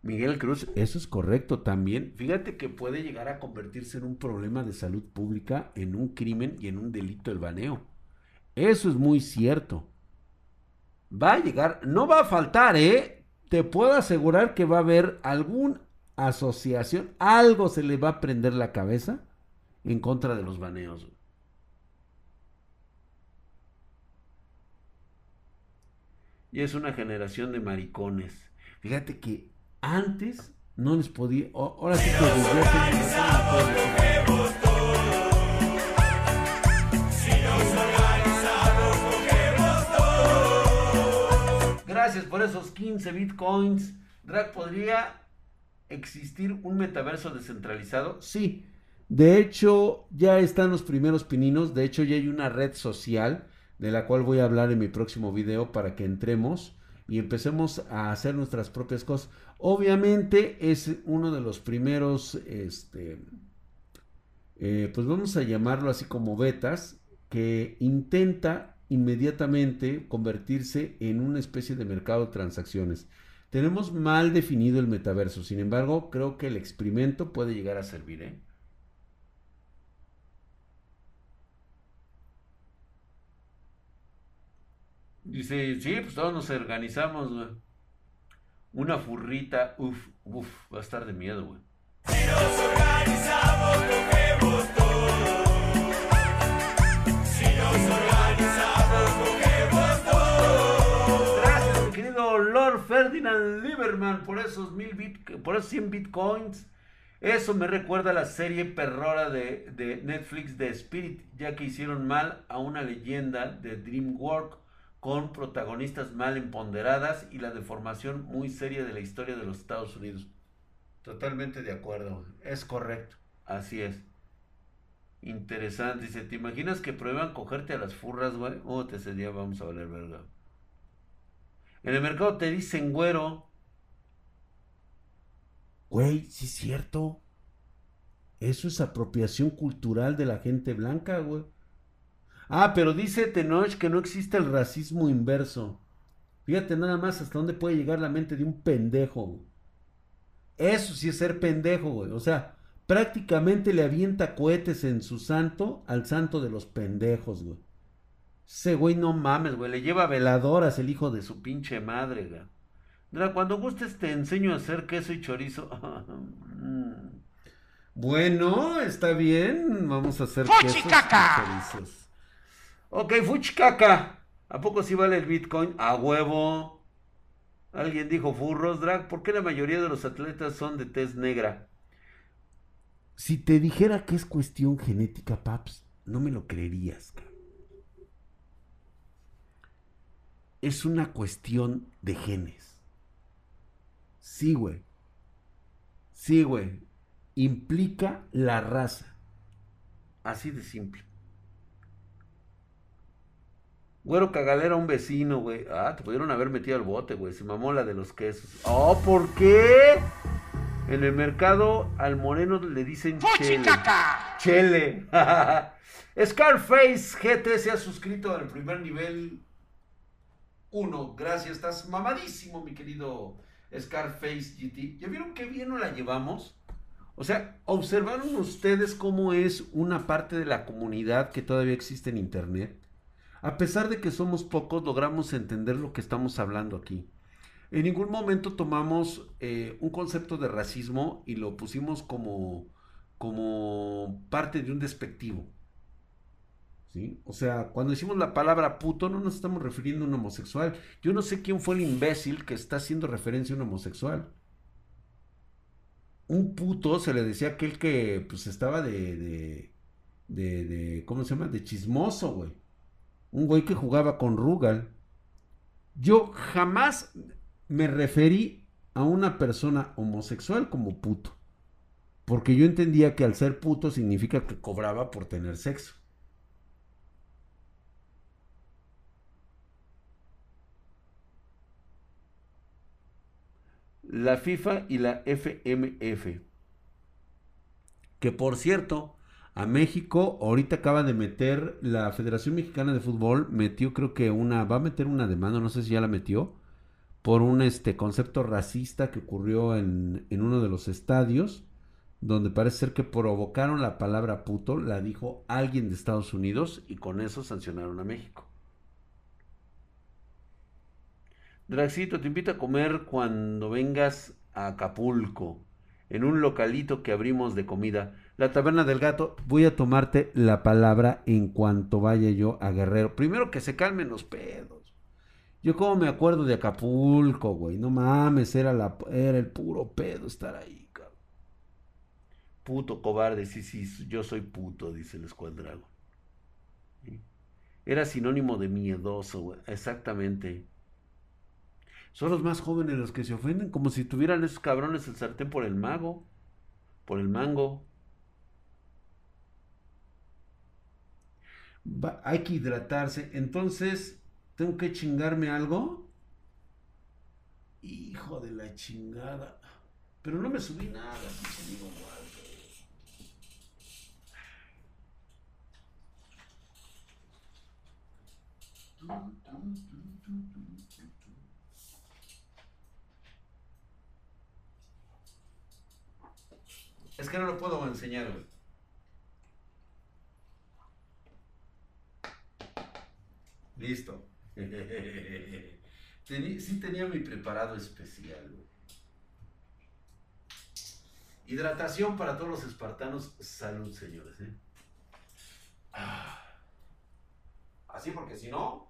Miguel Cruz, eso es correcto también. Fíjate que puede llegar a convertirse en un problema de salud pública, en un crimen y en un delito el baneo. Eso es muy cierto. Va a llegar, no va a faltar, ¿eh? Te puedo asegurar que va a haber alguna asociación, algo se le va a prender la cabeza en contra de los baneos. Y es una generación de maricones. Fíjate que antes no les podía. Ahora sí que Por esos 15 bitcoins. Drag, ¿podría existir un metaverso descentralizado? Sí. De hecho, ya están los primeros pininos. De hecho, ya hay una red social de la cual voy a hablar en mi próximo video para que entremos y empecemos a hacer nuestras propias cosas. Obviamente es uno de los primeros, este, eh, pues vamos a llamarlo así como betas, que intenta inmediatamente convertirse en una especie de mercado de transacciones. Tenemos mal definido el metaverso, sin embargo, creo que el experimento puede llegar a servir. ¿eh? Dice, sí, pues todos nos organizamos, güey. Una furrita, uff, uff, va a estar de miedo, güey. Si nos organizamos, Ferdinand Lieberman, por esos mil bit, por esos 100 bitcoins. Eso me recuerda a la serie perrora de, de Netflix de Spirit, ya que hicieron mal a una leyenda de DreamWorks con protagonistas mal empoderadas y la deformación muy seria de la historia de los Estados Unidos. Totalmente de acuerdo. Es correcto. Así es. Interesante. Dice, ¿te imaginas que prueban cogerte a las furras, güey? Oh, te ese día vamos a valer verga. En el mercado te dicen güero. Güey, sí es cierto. Eso es apropiación cultural de la gente blanca, güey. Ah, pero dice Tenoch que no existe el racismo inverso. Fíjate nada más hasta dónde puede llegar la mente de un pendejo. Eso sí es ser pendejo, güey. O sea, prácticamente le avienta cohetes en su santo al santo de los pendejos, güey. Ese güey no mames, güey. Le lleva veladoras el hijo de su pinche madre, güey. cuando gustes te enseño a hacer queso y chorizo. *laughs* Bueno, está bien. Vamos a hacer quesos y chorizos. Ok, fuchicaca. ¿A poco sí vale el Bitcoin? A huevo. Alguien dijo furros, drag. ¿Por qué la mayoría de los atletas son de tez negra? Si te dijera que es cuestión genética, paps, no me lo creerías. Es una cuestión de genes. Sí, güey. Sí, güey. Implica la raza. Así de simple. Güero cagalera un vecino, güey. Ah, te pudieron haber metido al bote, güey. Se mamó la de los quesos. Oh, ¿por qué? En el mercado al moreno le dicen chele. Chele. *laughs* Scarface GT se ha suscrito al primer nivel 1. Gracias, estás mamadísimo, mi querido Scarface GT. ¿Ya vieron qué bien nos la llevamos? O sea, ¿observaron ustedes cómo es una parte de la comunidad que todavía existe en Internet? A pesar de que somos pocos, logramos entender lo que estamos hablando aquí. En ningún momento tomamos eh, un concepto de racismo y lo pusimos como, como parte de un despectivo. O sea, cuando decimos la palabra puto no nos estamos refiriendo a un homosexual. Yo no sé quién fue el imbécil que está haciendo referencia a un homosexual. Un puto se le decía aquel que pues estaba de, de, de, de ¿cómo se llama? De chismoso, güey un güey que jugaba con Rugal. Yo jamás me referí a una persona homosexual como puto. Porque yo entendía que al ser puto significa que cobraba por tener sexo. La FIFA y la FMF. Que por cierto, a México. Ahorita acaba de meter la Federación Mexicana de Fútbol, metió creo que una, va a meter una demanda, no sé si ya la metió, por un este, concepto racista que ocurrió en, en uno de los estadios, donde parece ser que provocaron la palabra puto, la dijo alguien de Estados Unidos y con eso sancionaron a México. Draxito, te invito a comer cuando vengas a Acapulco, en un localito que abrimos de comida. La taberna del gato, voy a tomarte la palabra en cuanto vaya yo a Guerrero. Primero que se calmen los pedos. Yo como me acuerdo de Acapulco, güey. No mames, era, la, era el puro pedo estar ahí, cabrón. Puto cobarde, sí, sí, yo soy puto, dice el escuadrago. Era sinónimo de miedoso, güey. Exactamente. Son los más jóvenes los que se ofenden, como si tuvieran esos cabrones el sartén por el mago, por el mango. hay que hidratarse. Entonces, ¿tengo que chingarme algo? Hijo de la chingada. Pero no me subí nada, Es que no lo puedo enseñar, güey. Listo. *laughs* sí tenía mi preparado especial. Hidratación para todos los espartanos. Salud, señores. ¿eh? Ah. Así porque si no...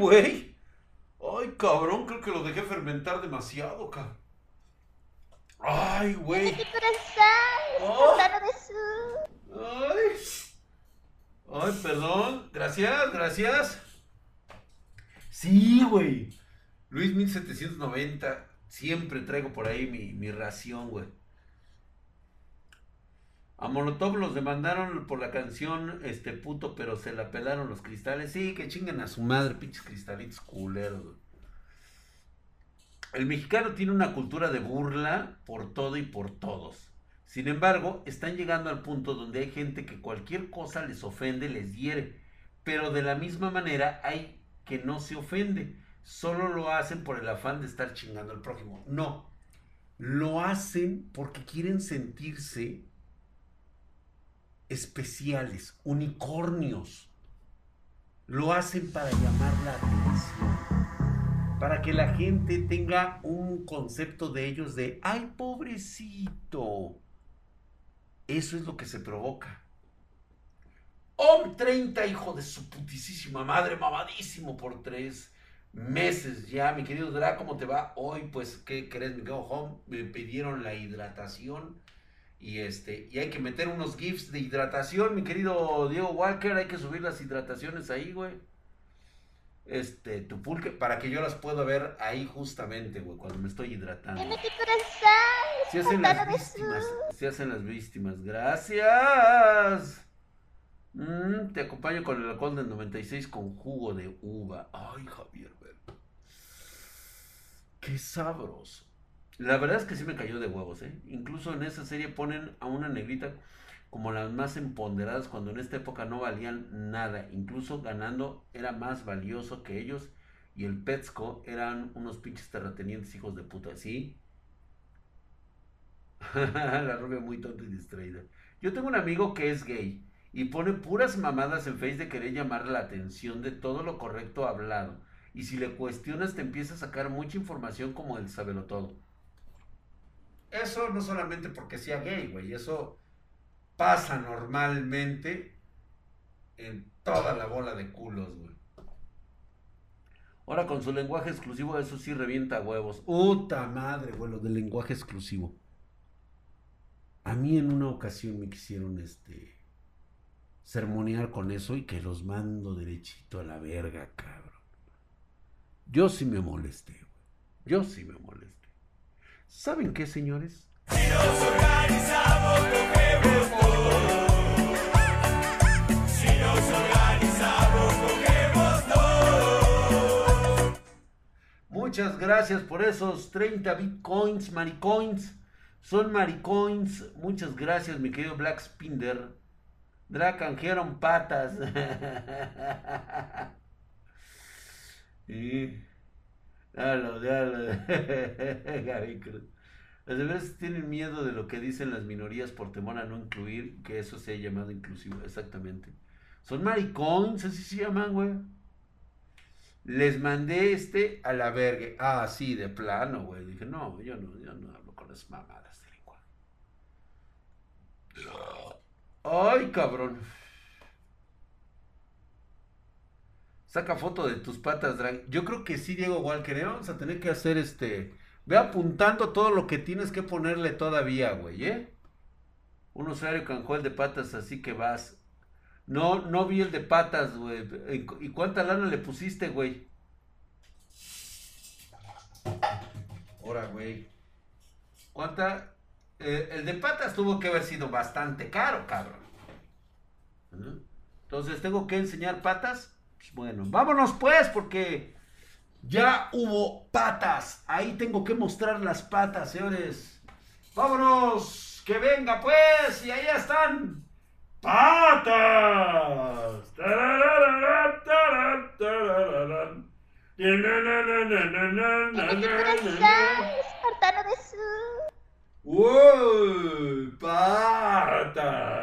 güey. Ay, cabrón, creo demasiado, cabrón. Ay, güey. Ay. Ay, perdón. Gracias, gracias. Sí, güey. Luis 1790. Siempre traigo por ahí mi, mi ración, güey. A Molotov los demandaron por la canción Este puto, pero se la pelaron los cristales. Sí, que chinguen a su madre, pinches cristalitos culeros. El mexicano tiene una cultura de burla por todo y por todos. Sin embargo, están llegando al punto donde hay gente que cualquier cosa les ofende, les hiere. Pero de la misma manera hay que no se ofende. Solo lo hacen por el afán de estar chingando al prójimo. No. Lo hacen porque quieren sentirse especiales, unicornios. Lo hacen para llamar la atención, para que la gente tenga un concepto de ellos de, ay, pobrecito. Eso es lo que se provoca. Om 30, hijo de su putísima madre, mamadísimo por tres meses ya. Mi querido Dra, ¿cómo te va? Hoy, pues, ¿qué crees? Me quedo home. Me pidieron la hidratación y este, y hay que meter unos GIFs de hidratación, mi querido Diego Walker, hay que subir las hidrataciones ahí, güey. Este, tu pulque, para que yo las pueda ver ahí justamente, güey, cuando me estoy hidratando. Se hacen las víctimas, se hacen las víctimas. Gracias. Mm, te acompaño con el alcohol del 96 con jugo de uva. Ay, Javier, qué sabroso. La verdad es que sí me cayó de huevos, ¿eh? Incluso en esa serie ponen a una negrita como las más empoderadas cuando en esta época no valían nada. Incluso ganando era más valioso que ellos y el Petsco eran unos pinches terratenientes hijos de puta, ¿sí? *laughs* la rubia muy tonta y distraída. Yo tengo un amigo que es gay y pone puras mamadas en Face de querer llamar la atención de todo lo correcto hablado. Y si le cuestionas te empieza a sacar mucha información como el sabelo todo. Eso no solamente porque sea gay, güey, eso pasa normalmente en toda la bola de culos, güey. Ahora con su lenguaje exclusivo, eso sí revienta huevos. Puta madre, güey, lo del lenguaje exclusivo. A mí en una ocasión me quisieron este sermonear con eso y que los mando derechito a la verga, cabrón. Yo sí me molesté, güey. Yo sí me molesté. ¿Saben qué, señores? Si nos organizamos, todo. Si nos organizamos, todo. Muchas gracias por esos 30 bitcoins, maricoins. Son maricoins. Muchas gracias, mi querido Black Spinder. Dra canjearon patas. y... Dalo, dalo. Las veces tienen miedo de lo que dicen las minorías por temor a no incluir, que eso se ha llamado inclusivo, exactamente. Son maricones, así se llaman, güey. Les mandé este a la verga. Ah, sí, de plano, güey. Dije, no, yo no, yo no hablo con las mamadas de lengua. Ay, cabrón. Saca foto de tus patas, drag. Yo creo que sí, Diego Walker. ¿eh? Vamos a tener que hacer este. Ve apuntando todo lo que tienes que ponerle todavía, güey, ¿eh? Un usuario canjó el de patas, así que vas. No, no vi el de patas, güey. ¿Y cuánta lana le pusiste, güey? Ahora, güey. ¿Cuánta? Eh, el de patas tuvo que haber sido bastante caro, cabrón. Entonces, ¿tengo que enseñar patas? Pues bueno, vámonos pues porque ya hubo patas. Ahí tengo que mostrar las patas, señores. Vámonos, que venga pues. Y ahí están. Patas. ¡Wow! ¡Patas!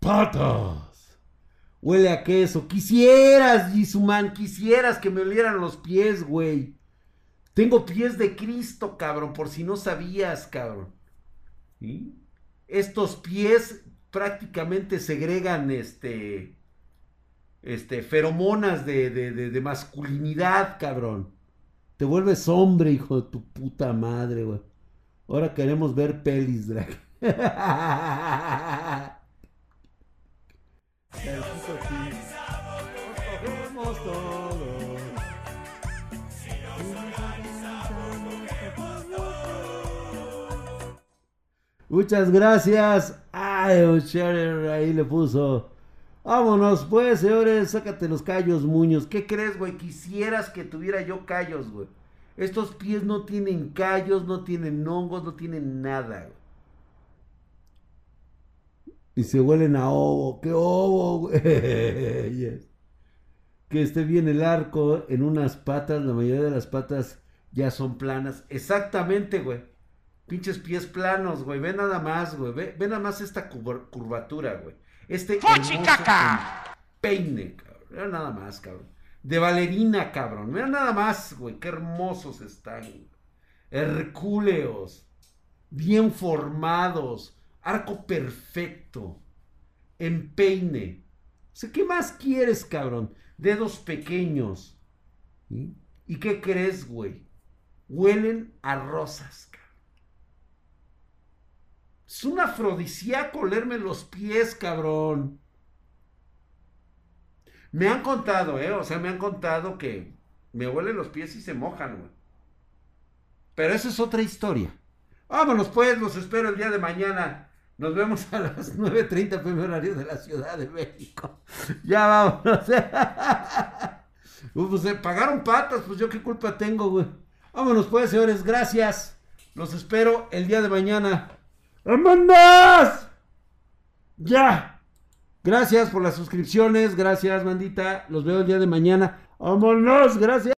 Patas. Huele a queso. Quisieras, Jisuman, quisieras que me olieran los pies, güey. Tengo pies de Cristo, cabrón, por si no sabías, cabrón. estos pies prácticamente segregan este, este, feromonas de, de, de, masculinidad, cabrón. Te vuelves hombre, hijo de tu puta madre, güey. Ahora queremos ver pelis, drag. Muchas gracias. Ay, ahí le puso. Vámonos, pues, señores, sácate los callos, muños. ¿Qué crees, güey? Quisieras que tuviera yo callos, güey. Estos pies no tienen callos, no tienen hongos, no tienen nada, güey. Y se huelen a ovo. ¡Qué ovo, güey! *laughs* Que esté bien el arco en unas patas. La mayoría de las patas ya son planas. Exactamente, güey. Pinches pies planos, güey. Ve nada más, güey. Ve, nada más esta curvatura, güey. Este peine, cabrón. Ve nada más, cabrón. De valerina, cabrón. Mira nada más, güey. Qué hermosos están. Hercúleos. Bien formados. Arco perfecto. Empeine. O ¿qué más quieres, cabrón? Dedos pequeños. ¿Y qué crees, güey? Huelen a rosas, cabrón. Es un afrodisíaco leerme los pies, cabrón. Me han contado, ¿eh? O sea, me han contado que me huelen los pies y se mojan, güey. Pero esa es otra historia. Vámonos, pues, los espero el día de mañana. Nos vemos a las *laughs* 9.30 pm horario de la Ciudad de México. *laughs* Ya vámonos. *laughs* pues eh, pagaron patas, pues yo qué culpa tengo, güey. Vámonos, pues, señores, gracias. Los espero el día de mañana. ¡Vámonos! ¡Ya! Gracias por las suscripciones, gracias, bandita. Los veo el día de mañana. ¡Vámonos! Gracias.